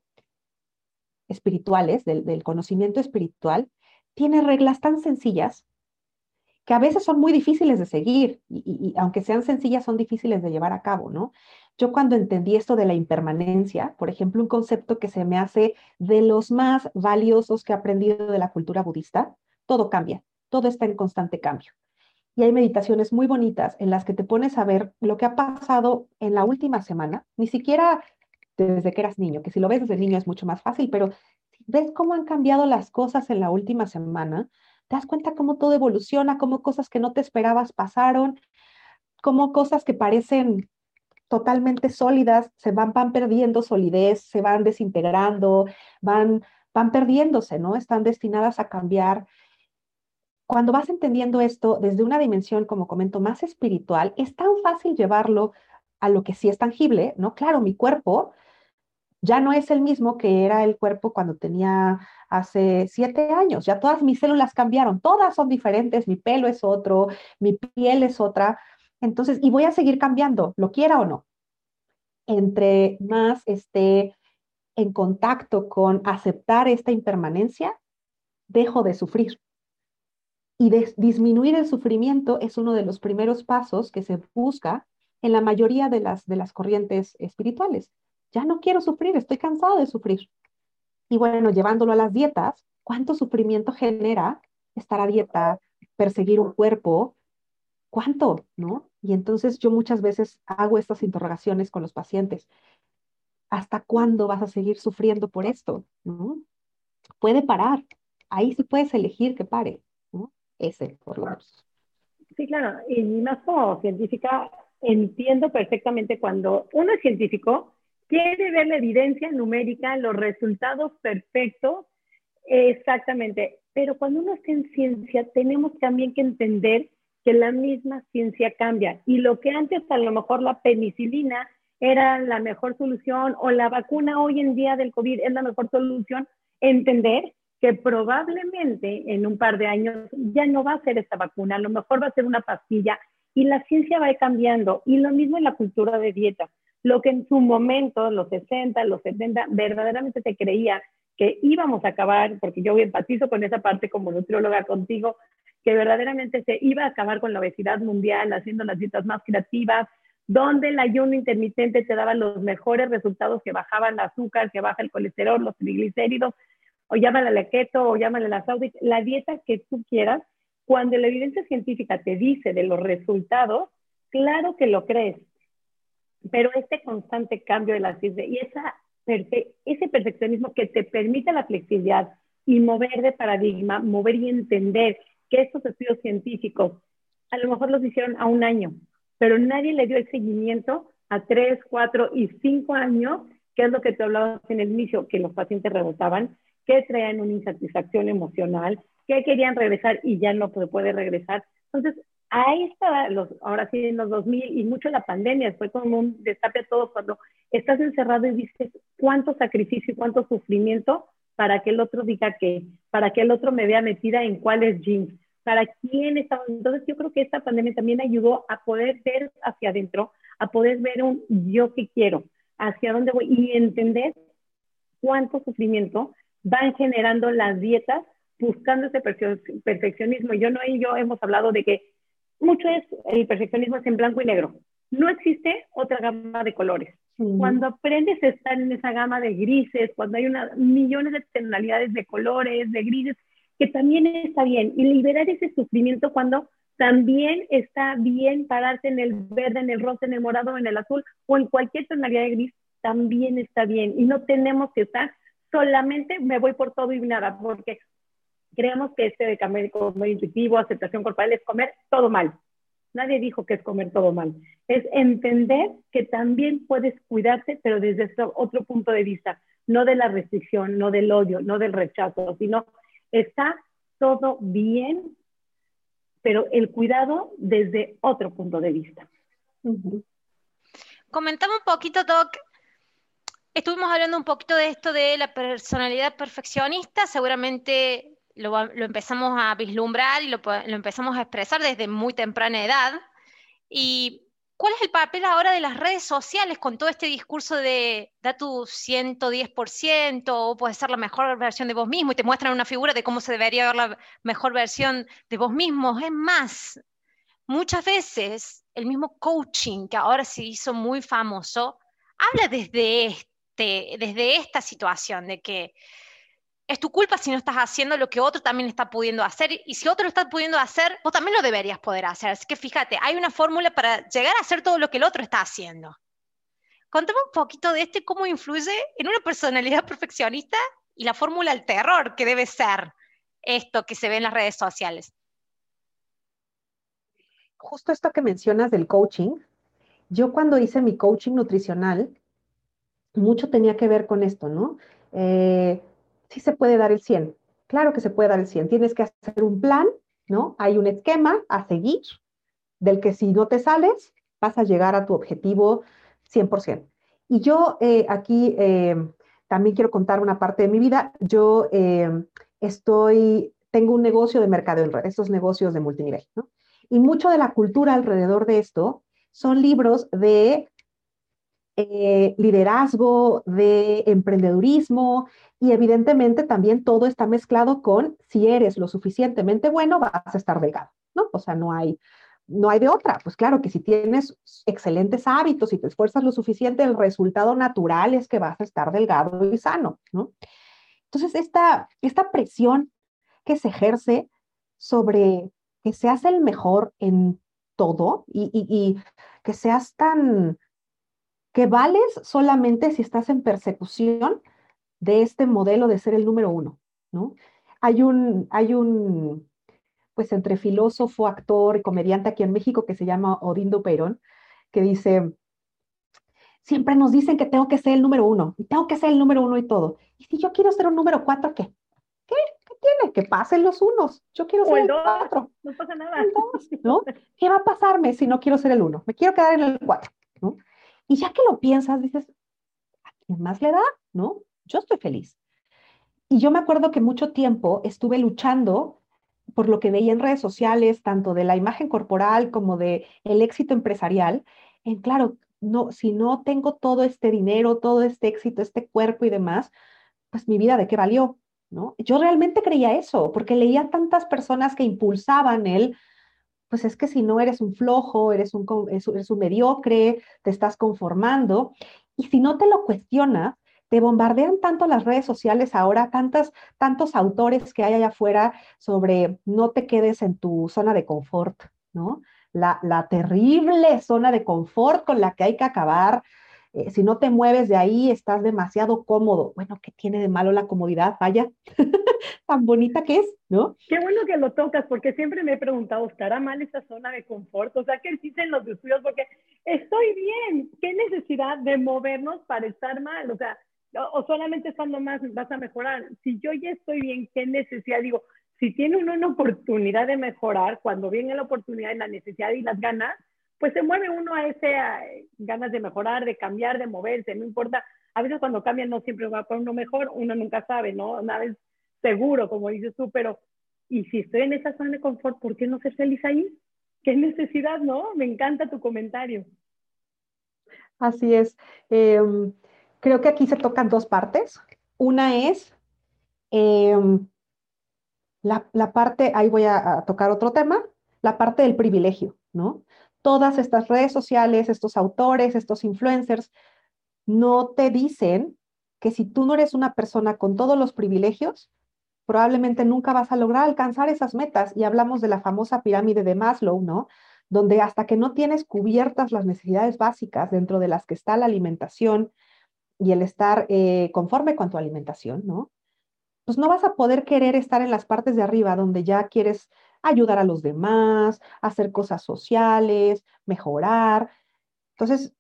Speaker 3: espirituales, del, conocimiento espiritual, tiene reglas tan sencillas que a veces son muy difíciles de seguir y, aunque sean sencillas son difíciles de llevar a cabo, ¿no? Yo cuando entendí esto de la impermanencia, por ejemplo, un concepto que se me hace de los más valiosos que he aprendido de la cultura budista, todo cambia, todo está en constante cambio. Y hay meditaciones muy bonitas en las que te pones a ver lo que ha pasado en la última semana, ni siquiera desde que eras niño, que si lo ves desde niño es mucho más fácil, pero ves cómo han cambiado las cosas en la última semana, te das cuenta cómo todo evoluciona, cómo cosas que no te esperabas pasaron, cómo cosas que parecen totalmente sólidas se van, van perdiendo solidez, se van desintegrando, van, van perdiéndose, ¿no? Están destinadas a cambiar. Cuando vas entendiendo esto desde una dimensión, como comento, más espiritual, es tan fácil llevarlo a lo que sí es tangible, ¿no? Claro, mi cuerpo ya no es el mismo que era el cuerpo cuando tenía hace siete años. Ya todas mis células cambiaron, todas son diferentes, mi pelo es otro, mi piel es otra. Entonces, y voy a seguir cambiando, lo quiera o no. Entre más esté en contacto con aceptar esta impermanencia, dejo de sufrir. Y disminuir el sufrimiento es uno de los primeros pasos que se busca en la mayoría de las, de las corrientes espirituales ya no quiero sufrir, estoy cansado de sufrir. Y bueno, llevándolo a las dietas, ¿cuánto sufrimiento genera estar a dieta, perseguir un cuerpo? ¿Cuánto? ¿No? Y entonces yo muchas veces hago estas interrogaciones con los pacientes. ¿Hasta cuándo vas a seguir sufriendo por esto? ¿No? Puede parar. Ahí sí puedes elegir que pare. Ese, por lo menos.
Speaker 2: Sí, claro. Y más como científica, entiendo perfectamente cuando uno es científico, quiere ver la evidencia numérica, los resultados perfectos, exactamente. Pero cuando uno está en ciencia, tenemos también que entender que la misma ciencia cambia. Y lo que antes a lo mejor la penicilina era la mejor solución o la vacuna hoy en día del COVID es la mejor solución, entender que probablemente en un par de años ya no va a ser esta vacuna, a lo mejor va a ser una pastilla y la ciencia va cambiando. Y lo mismo en la cultura de dieta lo que en su momento, los 60, los 70, verdaderamente se creía que íbamos a acabar, porque yo empatizo con esa parte como nutrióloga contigo, que verdaderamente se iba a acabar con la obesidad mundial, haciendo las dietas más creativas, donde el ayuno intermitente te daba los mejores resultados, que bajaban el azúcar, que baja el colesterol, los triglicéridos, o llámale la keto, o llámale la saudi, la dieta que tú quieras, cuando la evidencia científica te dice de los resultados, claro que lo crees, pero este constante cambio de la ciencia y esa ese perfeccionismo que te permite la flexibilidad y mover de paradigma, mover y entender que estos estudios científicos a lo mejor los hicieron a un año, pero nadie le dio el seguimiento a tres, cuatro y cinco años, que es lo que te hablaba en el inicio, que los pacientes rebotaban, que traían una insatisfacción emocional, que querían regresar y ya no puede regresar. Entonces, ahí está, los, ahora sí en los 2000 y mucho la pandemia, fue como un destape a todo cuando estás encerrado y dices cuánto sacrificio y cuánto sufrimiento para que el otro diga que, para que el otro me vea metida en cuáles jeans, para quién estamos. Entonces yo creo que esta pandemia también ayudó a poder ver hacia adentro, a poder ver un yo que quiero, hacia dónde voy y entender cuánto sufrimiento van generando las dietas buscando ese perfeccionismo. Yo no y yo hemos hablado de que mucho es el perfeccionismo es en blanco y negro. No existe otra gama de colores. Cuando aprendes a estar en esa gama de grises, cuando hay una, millones de tonalidades de colores, de grises, que también está bien. Y liberar ese sufrimiento cuando también está bien pararse en el verde, en el rosa, en el morado, en el azul o en cualquier tonalidad de gris, también está bien. Y no tenemos que estar solamente me voy por todo y nada, porque creemos que este de comer, intuitivo, aceptación corporal es comer todo mal. Nadie dijo que es comer todo mal. Es entender que también puedes cuidarte, pero desde otro punto de vista, no de la restricción, no del odio, no del rechazo, sino está todo bien, pero el cuidado desde otro punto de vista.
Speaker 1: Comentame un poquito, Doc. Estuvimos hablando un poquito de esto de la personalidad perfeccionista. Seguramente lo, empezamos a vislumbrar y lo, empezamos a expresar desde muy temprana edad. ¿Y cuál es el papel ahora de las redes sociales con todo este discurso de da tu 110% o puedes ser la mejor versión de vos mismo y te muestran una figura de cómo se debería ver la mejor versión de vos mismo? Es más, muchas veces el mismo coaching que ahora se hizo muy famoso habla desde, este, desde esta situación de que es tu culpa si no estás haciendo lo que otro también está pudiendo hacer. Y si otro lo está pudiendo hacer, vos también lo deberías poder hacer. Así que fíjate, hay una fórmula para llegar a hacer todo lo que el otro está haciendo. Contame un poquito de esto y cómo influye en una personalidad perfeccionista y la fórmula del terror que debe ser esto que se ve en las redes sociales.
Speaker 3: Justo esto que mencionas del coaching, yo cuando hice mi coaching nutricional, mucho tenía que ver con esto, ¿no? Eh, sí se puede dar el 100. Claro que se puede dar el 100. Tienes que hacer un plan, ¿no? Hay un esquema a seguir del que si no te sales, vas a llegar a tu objetivo 100%. Y yo eh, aquí eh, también quiero contar una parte de mi vida. Yo estoy, tengo un negocio de mercado en red, estos negocios de multinivel, ¿no? Y mucho de la cultura alrededor de esto son libros de eh, liderazgo, de emprendedurismo y evidentemente también todo está mezclado con si eres lo suficientemente bueno vas a estar delgado, ¿no? O sea, no hay, no hay de otra. Pues claro que si tienes excelentes hábitos y te esfuerzas lo suficiente, el resultado natural es que vas a estar delgado y sano, ¿no? Entonces, esta, esta presión que se ejerce sobre que seas el mejor en todo y, y que seas tan que vales solamente si estás en persecución de este modelo de ser el número uno, ¿no? Hay un, hay un, pues entre filósofo, actor y comediante aquí en México que se llama Odindo Perón, que dice, siempre nos dicen que tengo que ser el número uno, y tengo que ser el número uno y todo. Y si yo quiero ser un número cuatro, ¿qué? ¿Qué? ¿Qué tiene? Que pasen los unos. Yo quiero ser el, cuatro.
Speaker 2: No pasa nada.
Speaker 3: ¿no? ¿Qué va a pasarme si no quiero ser el uno? Me quiero quedar en el cuatro, ¿no? Y ya que lo piensas, dices, ¿a quién más le da? ¿No? Yo estoy feliz. Y yo me acuerdo que mucho tiempo estuve luchando por lo que veía en redes sociales, tanto de la imagen corporal como de el éxito empresarial, en claro, no, si no tengo todo este dinero, todo este éxito, este cuerpo y demás, pues mi vida de qué valió, ¿no? Yo realmente creía eso, porque leía tantas personas que impulsaban el pues es que si no eres un flojo, eres un, eres un mediocre, te estás conformando. Y si no te lo cuestionas, te bombardean tanto las redes sociales ahora, tantas, tantos autores que hay allá afuera sobre no te quedes en tu zona de confort, ¿no? La, la terrible zona de confort con la que hay que acabar, eh, si no te mueves de ahí, estás demasiado cómodo. Bueno, ¿qué tiene de malo la comodidad? Vaya, *laughs* tan bonita que es, ¿no?
Speaker 2: Qué bueno que lo tocas, porque siempre me he preguntado, ¿estará mal esa zona de confort? O sea, ¿qué dicen los estudios? Porque estoy bien, ¿qué necesidad de movernos para estar mal? O sea, o solamente estando más vas a mejorar. Si yo ya estoy bien, ¿qué necesidad? Digo, si tiene uno una oportunidad de mejorar, cuando viene la oportunidad y la necesidad y las ganas, pues se mueve uno a ese ganas de mejorar, de cambiar, de moverse, no importa. A veces cuando cambian no siempre va para uno mejor, uno nunca sabe, ¿no? Una vez seguro, como dices tú, pero Y si estoy en esa zona de confort, ¿por qué no ser feliz ahí? ¿Qué necesidad, no? Me encanta tu comentario.
Speaker 3: Así es. Em, creo que aquí se tocan dos partes. Una es em, la, parte, ahí voy a, tocar otro tema, la parte del privilegio, ¿no? Todas estas redes sociales, estos autores, estos influencers, no te dicen que si tú no eres una persona con todos los privilegios, probablemente nunca vas a lograr alcanzar esas metas. Y hablamos de la famosa pirámide de Maslow, ¿no? Donde hasta que no tienes cubiertas las necesidades básicas dentro de las que está la alimentación y el estar eh, conforme con tu alimentación, ¿no? pues no vas a poder querer estar en las partes de arriba donde ya quieres ayudar a los demás, hacer cosas sociales, mejorar. Entonces,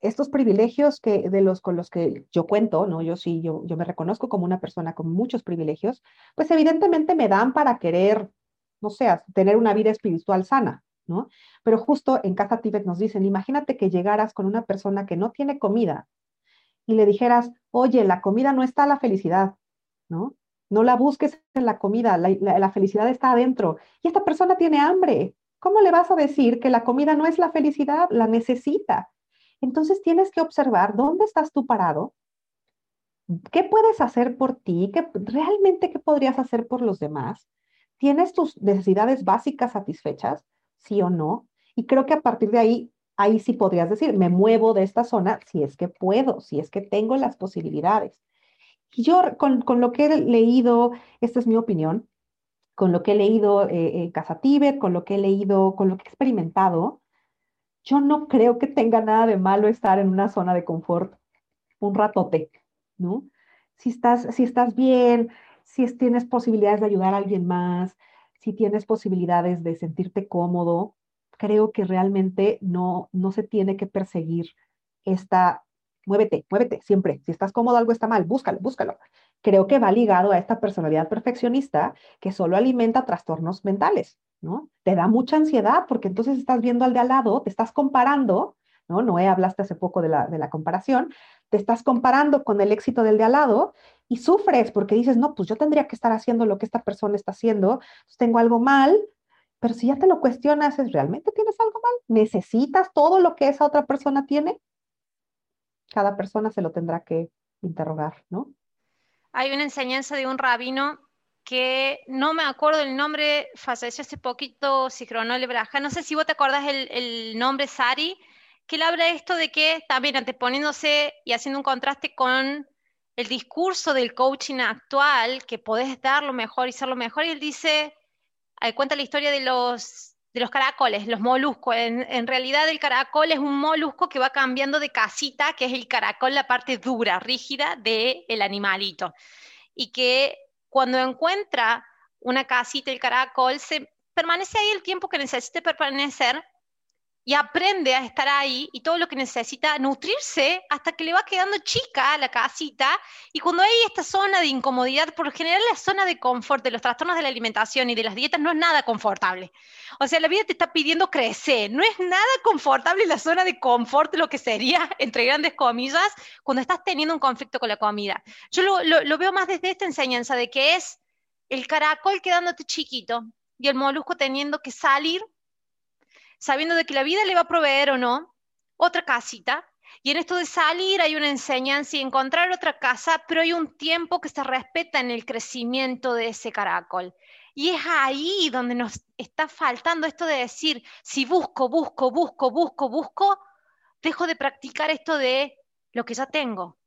Speaker 3: estos privilegios que, de los con los que yo cuento, ¿no? Yo sí, yo, yo me reconozco como una persona con muchos privilegios, pues evidentemente me dan para querer, no sé, tener una vida espiritual sana, ¿no? Pero justo en Casa Tibet nos dicen, imagínate que llegaras con una persona que no tiene comida y le dijeras, oye, la comida no está la felicidad, ¿no? No la busques en la comida, la, felicidad está adentro. Y esta persona tiene hambre. ¿Cómo le vas a decir que la comida no es la felicidad? La necesita. Entonces tienes que observar dónde estás tú parado, qué puedes hacer por ti, ¿Qué, realmente qué podrías hacer por los demás. ¿Tienes tus necesidades básicas satisfechas? Sí o no. Y creo que a partir de ahí, ahí sí podrías decir, me muevo de esta zona si es que puedo, si es que tengo las posibilidades. Yo con, con, lo que he leído, esta es mi opinión, con lo que he leído eh, en Casa Tíbet, con lo que he leído, con lo que he experimentado, yo no creo que tenga nada de malo estar en una zona de confort un ratote, ¿no? Si estás, si estás bien, si tienes posibilidades de ayudar a alguien más, si tienes posibilidades de sentirte cómodo, creo que realmente no, no se tiene que perseguir esta muévete, muévete, siempre. Si estás cómodo, algo está mal, búscalo, búscalo. Creo que va ligado a esta personalidad perfeccionista que solo alimenta trastornos mentales, ¿no? Te da mucha ansiedad porque entonces estás viendo al de al lado, te estás comparando, ¿no? Noé, hablaste hace poco de la, de la comparación, te estás comparando con el éxito del de al lado y sufres porque dices, no, pues yo tendría que estar haciendo lo que esta persona está haciendo, pues tengo algo mal, pero si ya te lo cuestionas, ¿es realmente tienes algo mal? ¿Necesitas todo lo que esa otra persona tiene? Cada persona se lo tendrá que interrogar, ¿no?
Speaker 1: Hay una enseñanza de un rabino que no me acuerdo el nombre, falleció hace poquito, Sicronole Braja, no sé si vos te acordás el, el nombre Sari, que él habla esto de que también anteponiéndose y haciendo un contraste con el discurso del coaching actual, que podés dar lo mejor y ser lo mejor, y él dice, eh, cuenta la historia de los de los caracoles, los moluscos. En, realidad el caracol es un molusco que va cambiando de casita, que es el caracol, la parte dura, rígida del el animalito. Y que cuando encuentra una casita, el caracol, se permanece ahí el tiempo que necesite permanecer y aprende a estar ahí y todo lo que necesita nutrirse hasta que le va quedando chica la casita y cuando hay esta zona de incomodidad, por lo general la zona de confort de los trastornos de la alimentación y de las dietas no es nada confortable. O sea, la vida te está pidiendo crecer, no es nada confortable la zona de confort, lo que sería, *laughs* entre grandes comillas, cuando estás teniendo un conflicto con la comida. Yo lo, lo veo más desde esta enseñanza de que es el caracol quedándote chiquito y el molusco teniendo que salir sabiendo de que la vida le va a proveer o no otra casita. Y en esto de salir hay una enseñanza y encontrar otra casa, pero hay un tiempo que se respeta en el crecimiento de ese caracol. Y es ahí donde nos está faltando esto de decir, si busco, busco, busco, busco, busco, dejo de practicar esto de lo que ya tengo.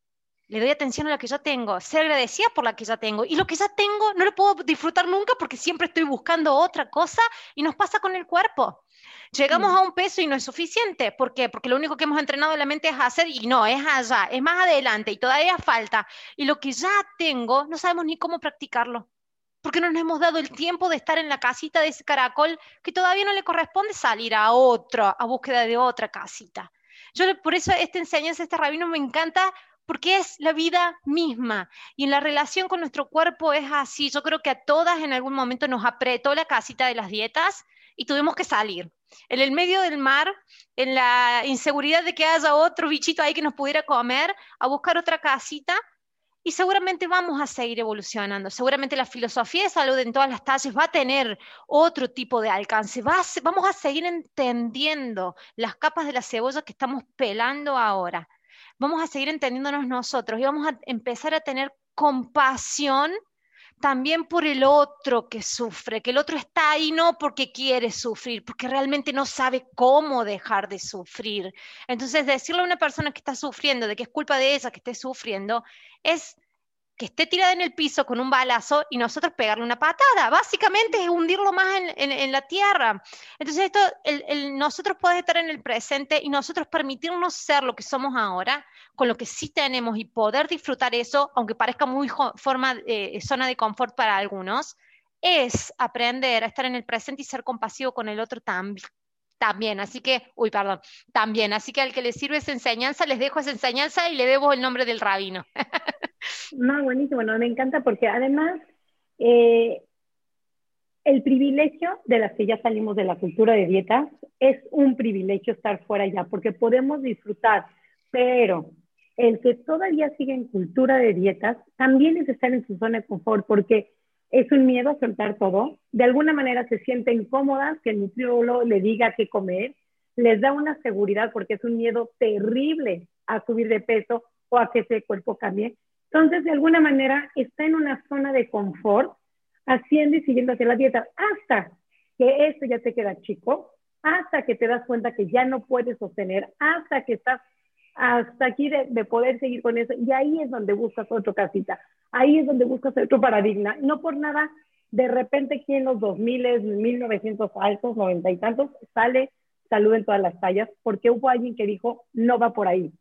Speaker 1: Le doy atención a lo que ya tengo, ser agradecida por lo que ya tengo. Y lo que ya tengo no lo puedo disfrutar nunca porque siempre estoy buscando otra cosa y nos pasa con el cuerpo. Llegamos a un peso y no es suficiente. ¿Por qué? Porque lo único que hemos entrenado en la mente es hacer y no, es allá, es más adelante y todavía falta. Y lo que ya tengo, no sabemos ni cómo practicarlo. Porque no nos hemos dado el tiempo de estar en la casita de ese caracol que todavía no le corresponde salir a otro, a búsqueda de otra casita. Yo por eso esta enseñanza, este rabino me encanta porque es la vida misma. Y en la relación con nuestro cuerpo es así. Yo creo que a todas en algún momento nos apretó la casita de las dietas y tuvimos que salir. En el medio del mar, en la inseguridad de que haya otro bichito ahí que nos pudiera comer, a buscar otra casita. y seguramente vamos a seguir evolucionando. Seguramente la filosofía de salud en todas las talles va a tener otro tipo de alcance. vamos a seguir entendiendo las capas de la cebolla que estamos pelando ahora. Vamos a seguir entendiéndonos nosotros y vamos a empezar a tener compasión también por el otro que sufre, que el otro está ahí no porque quiere sufrir, porque realmente no sabe cómo dejar de sufrir. Entonces, decirle a una persona que está sufriendo de que es culpa de ella que esté sufriendo, es que esté tirada en el piso con un balazo y nosotros pegarle una patada. Básicamente es hundirlo más en, la tierra. Entonces, esto, nosotros podemos estar en el presente y nosotros permitirnos ser lo que somos ahora, con lo que sí tenemos y poder disfrutar eso, aunque parezca muy forma, eh, zona de confort para algunos, es aprender a estar en el presente y ser compasivo con el otro también. También, así que, uy, perdón, también, así que al que le sirve esa enseñanza, les dejo esa enseñanza y le debo el nombre del rabino. *laughs*
Speaker 2: No, buenísimo, no, me encanta porque además eh, el privilegio de las que ya salimos de la cultura de dietas es un privilegio estar fuera ya, porque podemos disfrutar, pero el que todavía sigue en cultura de dietas también es estar en su zona de confort, porque es un miedo a soltar todo. De alguna manera se sienten cómodas que el nutriólogo le diga qué comer, les da una seguridad porque es un miedo terrible a subir de peso o a que ese cuerpo cambie. Entonces, de alguna manera, está en una zona de confort, haciendo y siguiendo hacia la dieta, hasta que esto ya te queda chico, hasta que te das cuenta que ya no puedes sostener, hasta que estás hasta aquí de, poder seguir con eso. Y ahí es donde buscas otro casita, ahí es donde buscas otro paradigma. No por nada, de repente aquí en los 2000, 1900 altos, noventa y tantos, sale salud en todas las tallas, porque hubo alguien que dijo, no va por ahí.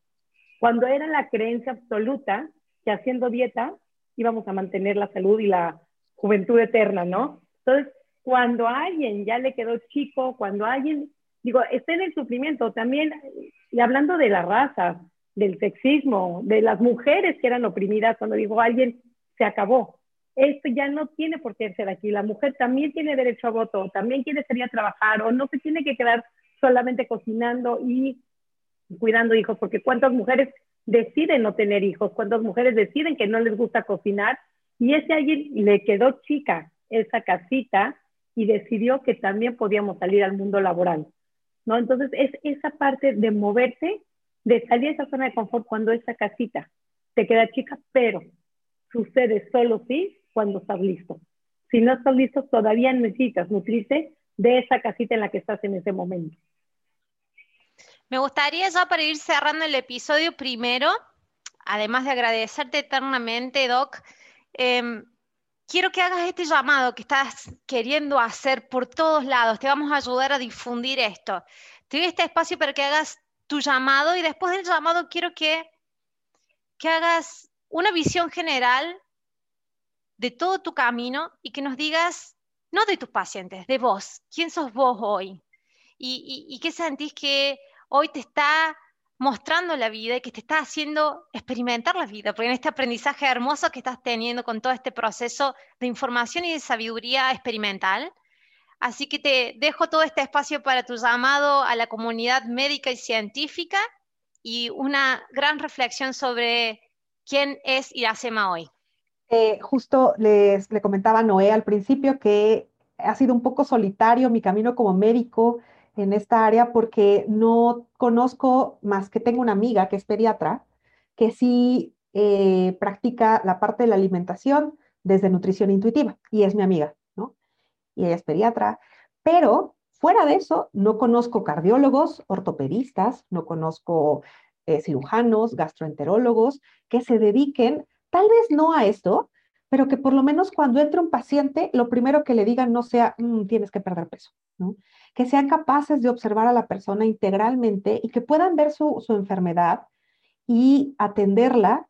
Speaker 2: Cuando era la creencia absoluta que haciendo dieta íbamos a mantener la salud y la juventud eterna, ¿no? Entonces, cuando alguien ya le quedó chico, cuando alguien, digo, está en el sufrimiento, también, y hablando de la raza, del sexismo, de las mujeres que eran oprimidas, cuando digo alguien, se acabó. Esto ya no tiene por qué ser aquí. La mujer también tiene derecho a voto, también quiere salir a trabajar o no se tiene que quedar solamente cocinando y cuidando hijos, porque cuántas mujeres deciden no tener hijos, cuántas mujeres deciden que no les gusta cocinar y ese alguien le quedó chica esa casita y decidió que también podíamos salir al mundo laboral, ¿no? Entonces es esa parte de moverte, de salir de esa zona de confort cuando esa casita te queda chica, pero sucede solo sí cuando estás listo. Si no estás listo, todavía necesitas nutrirte de esa casita en la que estás en ese momento.
Speaker 1: Me gustaría ya para ir cerrando el episodio primero, además de agradecerte eternamente, Doc, em, quiero que hagas este llamado que estás queriendo hacer por todos lados. Te vamos a ayudar a difundir esto. Te doy este espacio para que hagas tu llamado y después del llamado quiero que, que hagas una visión general de todo tu camino y que nos digas, no de tus pacientes, de vos, quién sos vos hoy y, y qué sentís que hoy te está mostrando la vida y que te está haciendo experimentar la vida, porque en este aprendizaje hermoso que estás teniendo con todo este proceso de información y de sabiduría experimental. Así que te dejo todo este espacio para tu llamado a la comunidad médica y científica y una gran reflexión sobre quién es Iracema hoy.
Speaker 3: Eh, justo les le comentaba Noé al principio que ha sido un poco solitario mi camino como médico en esta área porque no conozco más que tengo una amiga que es pediatra que sí eh, practica la parte de la alimentación desde nutrición intuitiva y es mi amiga, ¿no? Y ella es pediatra, pero fuera de eso no conozco cardiólogos, ortopedistas, no conozco eh, cirujanos, gastroenterólogos que se dediquen tal vez no a esto, pero que por lo menos cuando entre un paciente, lo primero que le digan no sea, mm, tienes que perder peso, que sean capaces de observar a la persona integralmente y que puedan ver su, enfermedad y atenderla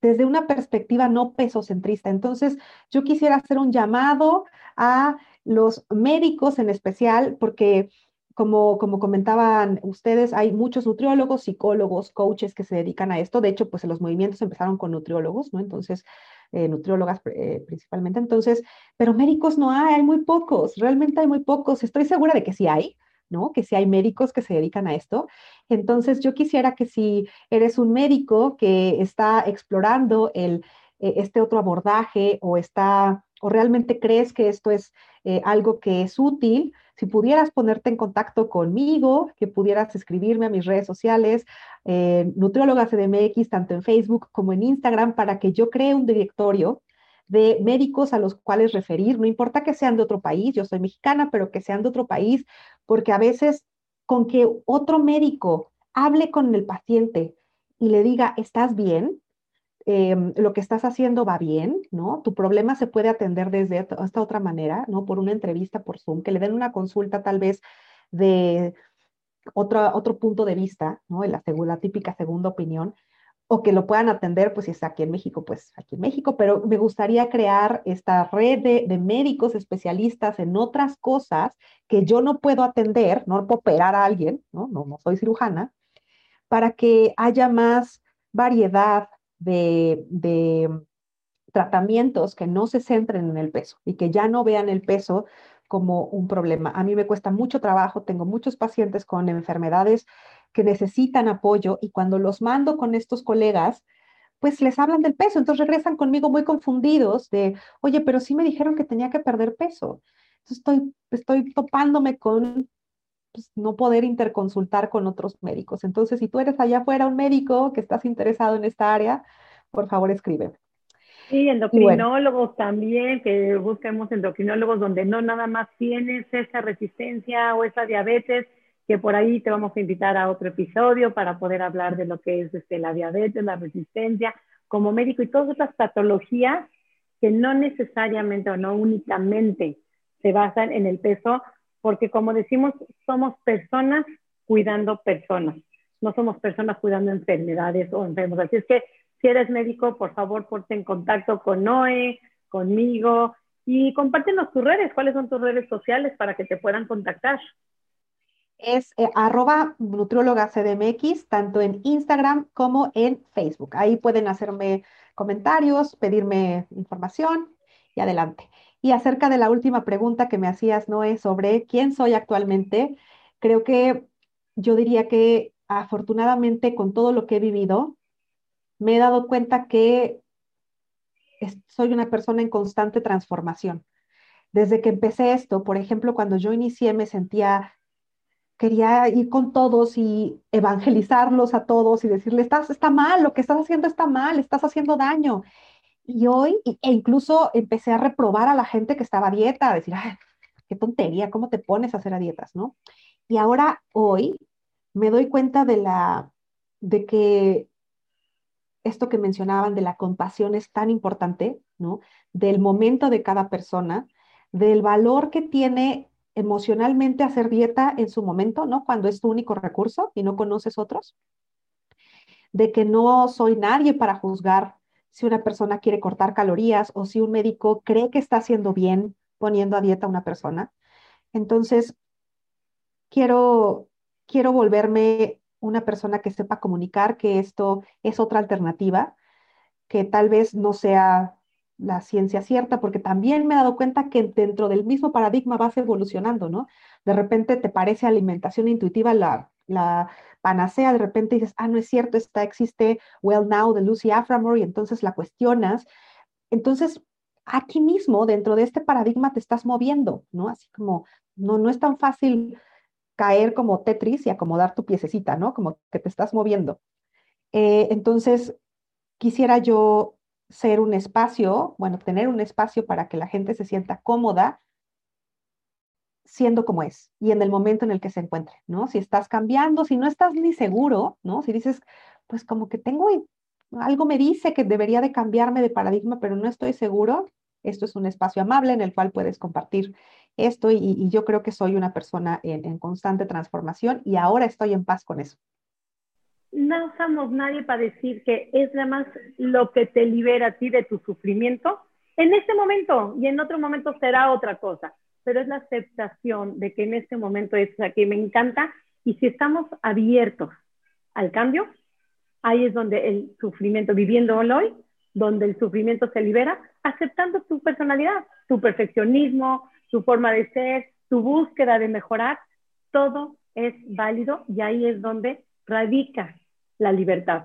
Speaker 3: desde una perspectiva no pesocentrista. Entonces, yo quisiera hacer un llamado a los médicos en especial, porque como, como comentaban ustedes, hay muchos nutriólogos, psicólogos, coaches que se dedican a esto. De hecho, pues los movimientos empezaron con nutriólogos, ¿no? Entonces, eh, nutriólogas eh, principalmente. Entonces, pero médicos no hay, hay muy pocos, realmente hay muy pocos. Estoy segura de que sí hay, ¿no? Que si hay médicos que se dedican a esto. Entonces, yo quisiera que si eres un médico que está explorando el, eh, este otro abordaje o está o realmente crees que esto es eh, algo que es útil, si pudieras ponerte en contacto conmigo, que pudieras escribirme a mis redes sociales, eh, Nutrióloga CDMX, tanto en Facebook como en Instagram, para que yo cree un directorio de médicos a los cuales referir, no importa que sean de otro país, yo soy mexicana, pero que sean de otro país, porque a veces con que otro médico hable con el paciente y le diga, ¿estás bien? Em, lo que estás haciendo va bien, ¿no? Tu problema se puede atender desde esta otra manera, ¿no? Por una entrevista por Zoom, que le den una consulta tal vez de otro, otro punto de vista, ¿no? La, la típica segunda opinión, o que lo puedan atender, pues si está aquí en México, pues aquí en México, pero me gustaría crear esta red de, médicos especialistas en otras cosas que yo no puedo atender, no puedo operar a alguien. No, no soy cirujana, para que haya más variedad, de, tratamientos que no se centren en el peso y que ya no vean el peso como un problema. A mí me cuesta mucho trabajo, tengo muchos pacientes con enfermedades que necesitan apoyo y cuando los mando con estos colegas, pues les hablan del peso, entonces regresan conmigo muy confundidos de, oye, pero sí me dijeron que tenía que perder peso. Entonces estoy, estoy topándome con pues, no poder interconsultar con otros médicos. Entonces, si tú eres allá afuera un médico que estás interesado en esta área, por favor escríbeme.
Speaker 2: Sí, endocrinólogos también, que busquemos endocrinólogos donde no nada más tienes esa resistencia o esa diabetes, que por ahí te vamos a invitar a otro episodio para poder hablar de lo que es este, la diabetes, la resistencia, como médico y todas esas patologías que no necesariamente o no únicamente se basan en el peso, porque como decimos, somos personas cuidando personas, no somos personas cuidando enfermedades o enfermos. Así es que si eres médico, por favor, ponte en contacto con Noé, conmigo y compártenos tus redes. ¿Cuáles son tus redes sociales para que te puedan contactar?
Speaker 3: Es eh, arroba nutrióloga CDMX, tanto en Instagram como en Facebook. Ahí pueden hacerme comentarios, pedirme información y adelante. Y acerca de la última pregunta que me hacías, Noé, sobre quién soy actualmente, creo que yo diría que afortunadamente con todo lo que he vivido, me he dado cuenta que soy una persona en constante transformación. Desde que empecé esto, por ejemplo, cuando yo inicié me sentía, quería ir con todos y evangelizarlos a todos y decirles, estás, está mal, lo que estás haciendo está mal, estás haciendo daño. Y hoy, e incluso empecé a reprobar a la gente que estaba a dieta, a decir, Ay, qué tontería, ¿cómo te pones a hacer a dietas, no? Y ahora, hoy, me doy cuenta de la, de que esto que mencionaban de la compasión es tan importante, ¿no? Del momento de cada persona, del valor que tiene emocionalmente hacer dieta en su momento, ¿no? Cuando es tu único recurso y no conoces otros. De que no soy nadie para juzgar si una persona quiere cortar calorías o si un médico cree que está haciendo bien poniendo a dieta a una persona. Entonces, quiero, quiero volverme una persona que sepa comunicar que esto es otra alternativa, que tal vez no sea la ciencia cierta, porque también me he dado cuenta que dentro del mismo paradigma vas evolucionando, ¿no? De repente te parece alimentación intuitiva la, la panacea, de repente dices, ah, no es cierto, esta existe Well Now de Lucy Aframore y entonces la cuestionas. Entonces, aquí mismo, dentro de este paradigma, te estás moviendo, ¿no? Así como, no, no es tan fácil caer como Tetris y acomodar tu piececita, ¿no? Como que te estás moviendo. Eh, entonces, quisiera yo ser un espacio, bueno, tener un espacio para que la gente se sienta cómoda siendo como es y en el momento en el que se encuentre, ¿no? Si estás cambiando, si no estás ni seguro, ¿no? Si dices, pues como que tengo, algo me dice que debería de cambiarme de paradigma, pero no estoy seguro, esto es un espacio amable en el cual puedes compartir esto y, yo creo que soy una persona en, constante transformación y ahora estoy en paz con eso.
Speaker 2: No somos nadie para decir que es nada más lo que te libera a ti de tu sufrimiento en este momento y en otro momento será otra cosa pero es la aceptación de que en este momento es o que me encanta y si estamos abiertos al cambio, ahí es donde el sufrimiento, viviendo hoy, donde el sufrimiento se libera, aceptando tu personalidad, tu perfeccionismo, tu forma de ser, tu búsqueda de mejorar, todo es válido y ahí es donde radica la libertad.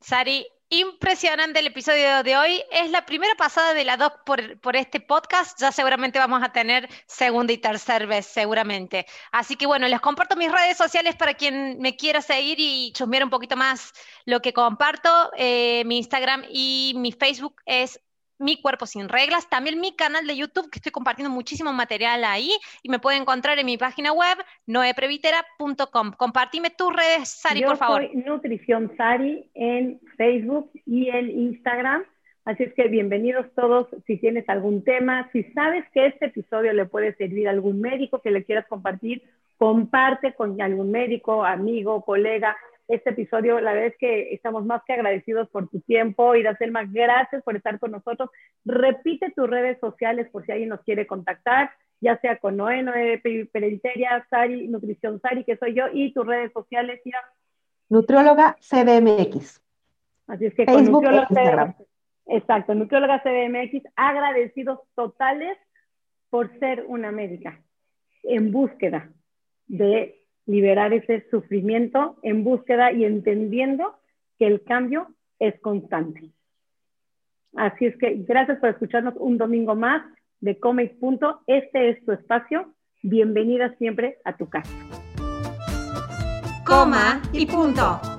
Speaker 1: Sari, impresionante el episodio de hoy. Es la primera pasada de la doc por, este podcast. Ya seguramente vamos a tener segunda y tercera vez, seguramente. Así que bueno, les comparto mis redes sociales para quien me quiera seguir y chusmear un poquito más lo que comparto. Eh, mi Instagram y mi Facebook es mi Cuerpo Sin Reglas, también mi canal de YouTube, que estoy compartiendo muchísimo material ahí, y me pueden encontrar en mi página web, noeprevitera.com. Compartime tus redes, Sari, por favor.
Speaker 2: Soy Nutrición Sari en Facebook y en Instagram. Así es que bienvenidos todos. Si tienes algún tema, si sabes que este episodio le puede servir a algún médico que le quieras compartir, comparte con algún médico, amigo, colega, este episodio. La verdad es que estamos más que agradecidos por tu tiempo. Y Selma, gracias por estar con nosotros. Repite tus redes sociales por si alguien nos quiere contactar, ya sea con Noé, Noé Periteria, Sari, Nutrición Sari, que soy yo, y tus redes sociales.
Speaker 3: Nutrióloga CDMX.
Speaker 2: Así es que con Nutrióloga CDMX. Exacto, Nutrióloga CDMX, agradecidos totales por ser una médica en búsqueda de liberar ese sufrimiento en búsqueda y entendiendo que el cambio es constante. Así es que gracias por escucharnos un domingo más de Come Punto. Este es tu espacio. Bienvenida siempre a tu casa.
Speaker 1: Coma y punto.